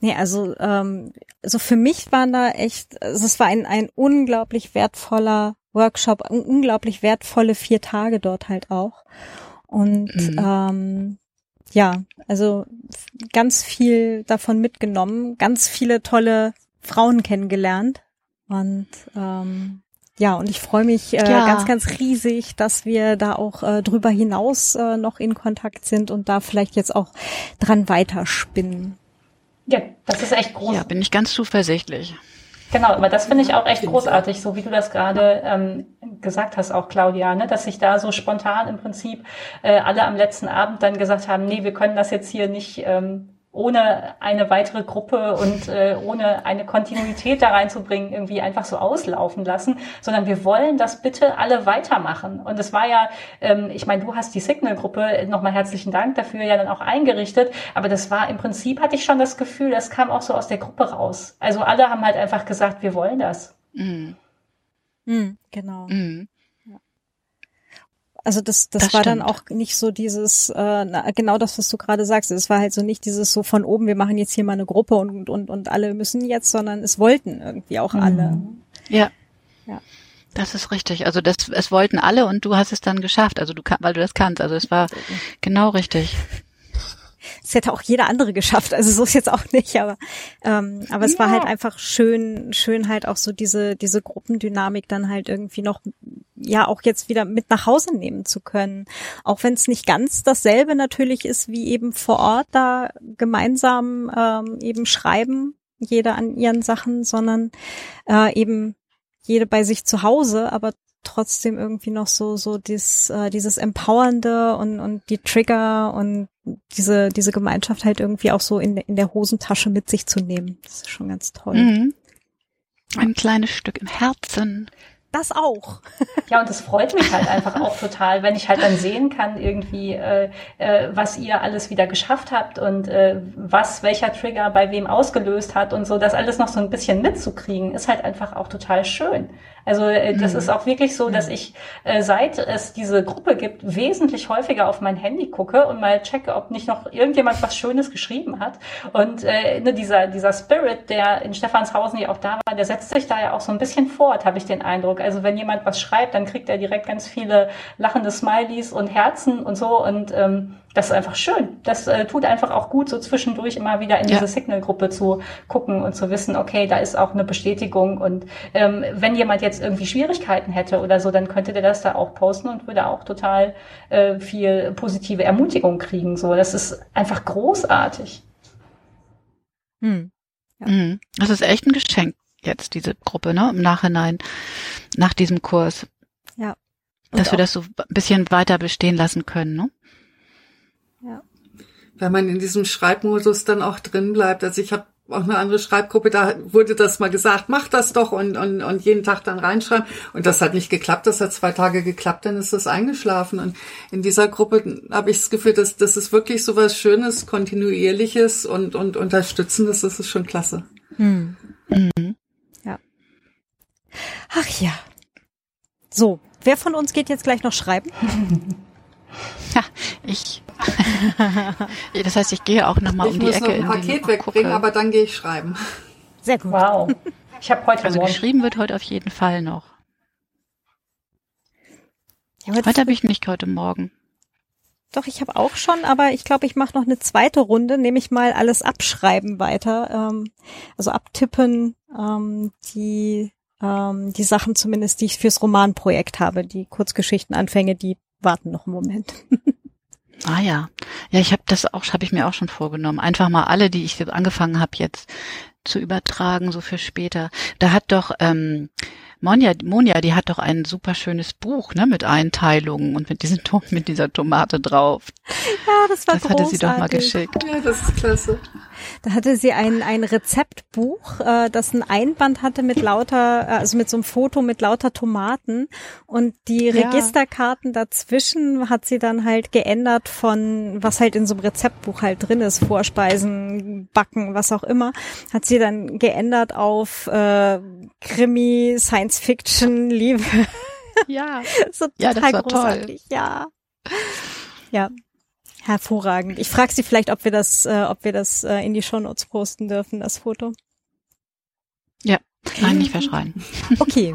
S1: Nee, also, ähm, also für mich waren da echt, also es war ein, ein unglaublich wertvoller Workshop, unglaublich wertvolle vier Tage dort halt auch. Und mhm. ähm, ja, also ganz viel davon mitgenommen, ganz viele tolle Frauen kennengelernt. Und ähm, ja, und ich freue mich äh, ja. ganz, ganz riesig, dass wir da auch äh, drüber hinaus äh, noch in Kontakt sind und da vielleicht jetzt auch dran weiterspinnen.
S3: Ja, das ist echt groß.
S4: Ja, bin ich ganz zuversichtlich.
S3: Genau, aber das finde ich auch echt großartig, so wie du das gerade ähm, gesagt hast, auch Claudia, ne, dass sich da so spontan im Prinzip äh, alle am letzten Abend dann gesagt haben, nee, wir können das jetzt hier nicht ähm, ohne eine weitere Gruppe und äh, ohne eine Kontinuität da reinzubringen, irgendwie einfach so auslaufen lassen, sondern wir wollen das bitte alle weitermachen. Und es war ja, ähm, ich meine, du hast die Signal-Gruppe, nochmal herzlichen Dank dafür, ja dann auch eingerichtet, aber das war im Prinzip, hatte ich schon das Gefühl, das kam auch so aus der Gruppe raus. Also alle haben halt einfach gesagt, wir wollen das.
S1: Mhm. Mhm, genau. Mhm. Also das, das, das war stimmt. dann auch nicht so dieses, äh, na, genau das, was du gerade sagst. Es war halt so nicht dieses so von oben, wir machen jetzt hier mal eine Gruppe und, und, und alle müssen jetzt, sondern es wollten irgendwie auch alle. Mhm.
S4: Ja. Ja. Das ist richtig. Also das, es wollten alle und du hast es dann geschafft. Also du weil du das kannst. Also es war genau richtig.
S1: Es hätte auch jeder andere geschafft, also so ist jetzt auch nicht, aber ähm, aber es ja. war halt einfach schön, schön halt auch so diese diese Gruppendynamik dann halt irgendwie noch ja auch jetzt wieder mit nach Hause nehmen zu können, auch wenn es nicht ganz dasselbe natürlich ist wie eben vor Ort da gemeinsam ähm, eben schreiben, jeder an ihren Sachen, sondern äh, eben jede bei sich zu Hause, aber trotzdem irgendwie noch so so dies, äh, dieses empowernde und und die Trigger und diese diese Gemeinschaft halt irgendwie auch so in in der Hosentasche mit sich zu nehmen. Das ist schon ganz toll. Mhm.
S4: Ein kleines Stück im Herzen
S1: das auch. [LAUGHS]
S3: ja, und das freut mich halt einfach auch total, wenn ich halt dann sehen kann, irgendwie, äh, äh, was ihr alles wieder geschafft habt und äh, was welcher Trigger bei wem ausgelöst hat und so, das alles noch so ein bisschen mitzukriegen, ist halt einfach auch total schön. Also äh, das mhm. ist auch wirklich so, dass mhm. ich, äh, seit es diese Gruppe gibt, wesentlich häufiger auf mein Handy gucke und mal checke, ob nicht noch irgendjemand was Schönes geschrieben hat. Und äh, ne, dieser, dieser Spirit, der in Stephanshausen ja auch da war, der setzt sich da ja auch so ein bisschen fort, habe ich den Eindruck. Also wenn jemand was schreibt, dann kriegt er direkt ganz viele lachende Smileys und Herzen und so. Und ähm, das ist einfach schön. Das äh, tut einfach auch gut, so zwischendurch immer wieder in ja. diese Signal-Gruppe zu gucken und zu wissen, okay, da ist auch eine Bestätigung. Und ähm, wenn jemand jetzt irgendwie Schwierigkeiten hätte oder so, dann könnte der das da auch posten und würde auch total äh, viel positive Ermutigung kriegen. So, das ist einfach großartig.
S4: Hm. Ja. Mhm. Das ist echt ein Geschenk jetzt, diese Gruppe, ne? Im Nachhinein, nach diesem Kurs.
S1: Ja.
S4: Und Dass wir das so ein bisschen weiter bestehen lassen können, ne?
S2: Ja. Wenn man in diesem Schreibmodus dann auch drin bleibt. Also ich habe auch eine andere Schreibgruppe, da wurde das mal gesagt, mach das doch und, und, und jeden Tag dann reinschreiben. Und das hat nicht geklappt, das hat zwei Tage geklappt, dann ist das eingeschlafen. Und in dieser Gruppe habe ich das Gefühl, dass das ist wirklich so was Schönes, Kontinuierliches und, und Unterstützendes, das ist schon klasse. Hm. Mhm.
S1: Ja. Ach ja. So, wer von uns geht jetzt gleich noch schreiben? [LAUGHS]
S4: Ja, ich das heißt, ich gehe auch nochmal um die Ecke.
S2: Ich muss noch ein Paket wegbringen, aber dann gehe ich schreiben.
S3: Sehr gut. Wow. Ich habe heute
S4: Also
S3: morgen.
S4: geschrieben wird heute auf jeden Fall noch. Ja, heute habe ich nicht heute Morgen.
S1: Doch, ich habe auch schon, aber ich glaube, ich mache noch eine zweite Runde, nehme ich mal alles abschreiben weiter. Ähm, also abtippen, ähm, die, ähm, die Sachen zumindest, die ich fürs Romanprojekt habe, die Kurzgeschichtenanfänge, die warten noch einen Moment. [LAUGHS]
S4: Ah ja, ja, ich habe das auch, habe ich mir auch schon vorgenommen. Einfach mal alle, die ich angefangen habe jetzt zu übertragen, so für später. Da hat doch ähm, Monja, Monja, die hat doch ein super schönes Buch, ne, mit Einteilungen und mit diesem mit dieser Tomate drauf.
S1: Ja, das war
S4: Das
S1: großartig.
S4: hatte sie doch mal geschickt.
S2: Ja, das ist klasse.
S1: Da hatte sie ein, ein Rezeptbuch, äh, das ein Einband hatte mit lauter, äh, also mit so einem Foto mit lauter Tomaten und die
S4: Ja.
S1: Registerkarten dazwischen hat sie dann halt geändert von, was halt in so einem Rezeptbuch halt drin ist, Vorspeisen, Backen, was auch immer, hat sie dann geändert auf äh, Krimi, Science Fiction, Liebe.
S4: Ja. [LAUGHS]
S1: so
S4: Ja, das
S1: total
S4: war toll.
S1: großartig. Ja. Ja. Hervorragend. Ich frage sie vielleicht, ob wir das, äh, ob wir das äh, in die Shownotes posten dürfen, das Foto.
S4: Ja. Nein, nicht verschreien. [LAUGHS] [LAUGHS]
S1: Okay.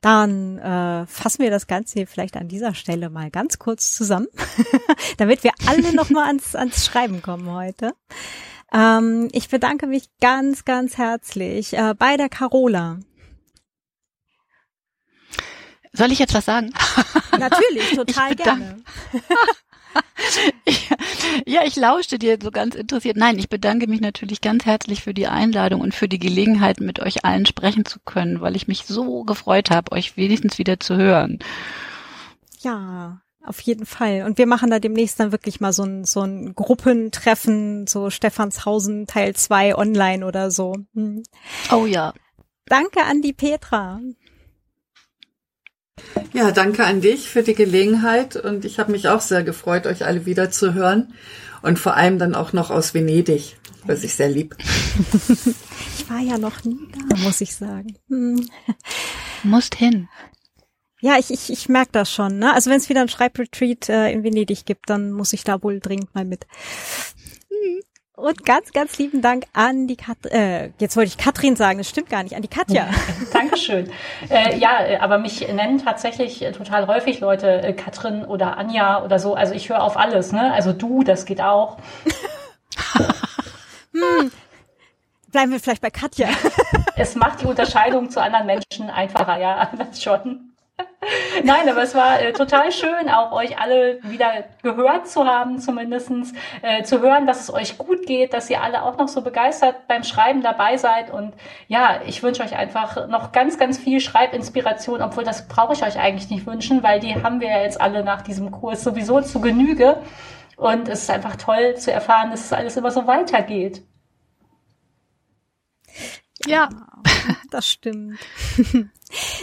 S1: Dann äh, fassen wir das Ganze hier vielleicht an dieser Stelle mal ganz kurz zusammen, [LAUGHS] damit wir alle nochmal ans, ans Schreiben kommen heute. Ähm, ich bedanke mich ganz, ganz herzlich äh, bei der Carola.
S4: Soll ich jetzt was sagen?
S1: Natürlich, total gerne. [LAUGHS]
S4: Ja, ich lauschte dir so ganz interessiert. Nein, ich bedanke mich natürlich ganz herzlich für die Einladung und für die Gelegenheit, mit euch allen sprechen zu können, weil ich mich so gefreut habe, euch wenigstens wieder zu hören.
S1: Ja, auf jeden Fall. Und wir machen da demnächst dann wirklich mal so ein, so ein Gruppentreffen, so Stephanshausen Teil 2 online oder so. Hm.
S4: Oh ja.
S1: Danke an die Petra.
S2: Ja, danke an dich für die Gelegenheit und ich habe mich auch sehr gefreut, euch alle wieder zu hören und vor allem dann auch noch aus Venedig, was ich sehr lieb. [LAUGHS]
S1: Ich war ja noch nie da, muss ich sagen. Hm. [LAUGHS]
S4: Musst hin.
S1: Ja, ich, ich, ich merke das schon. Ne? Also wenn es wieder ein Schreibretreat äh, in Venedig gibt, dann muss ich da wohl dringend mal mit. Und ganz, ganz lieben Dank an die Kat äh, jetzt wollte ich Katrin sagen, das stimmt gar nicht, an die Katja. [LAUGHS]
S3: Dankeschön. Äh, ja, äh, aber mich nennen tatsächlich äh, total häufig Leute äh, Katrin oder Anja oder so. Also ich höre auf alles, ne? Also du, das geht auch. [LAUGHS]
S1: Bleiben wir vielleicht bei Katja. [LAUGHS]
S3: Es macht die Unterscheidung zu anderen Menschen einfacher, ja, das schon. Nein, aber es war äh, total schön, auch euch alle wieder gehört zu haben, zumindestens äh, zu hören, dass es euch gut geht, dass ihr alle auch noch so begeistert beim Schreiben dabei seid. Und ja, ich wünsche euch einfach noch ganz, ganz viel Schreibinspiration, obwohl das brauche ich euch eigentlich nicht wünschen, weil die haben wir ja jetzt alle nach diesem Kurs sowieso zu Genüge. Und es ist einfach toll zu erfahren, dass es alles immer so weitergeht.
S4: Ja. [LAUGHS]
S1: Das stimmt. [LAUGHS]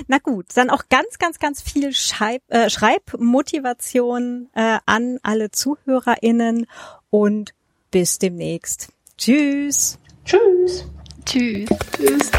S1: Na gut, dann auch ganz, ganz, ganz viel Schreib, äh, Schreibmotivation äh, an alle ZuhörerInnen und bis demnächst. Tschüss.
S3: Tschüss.
S4: Tschüss.
S2: Tschüss.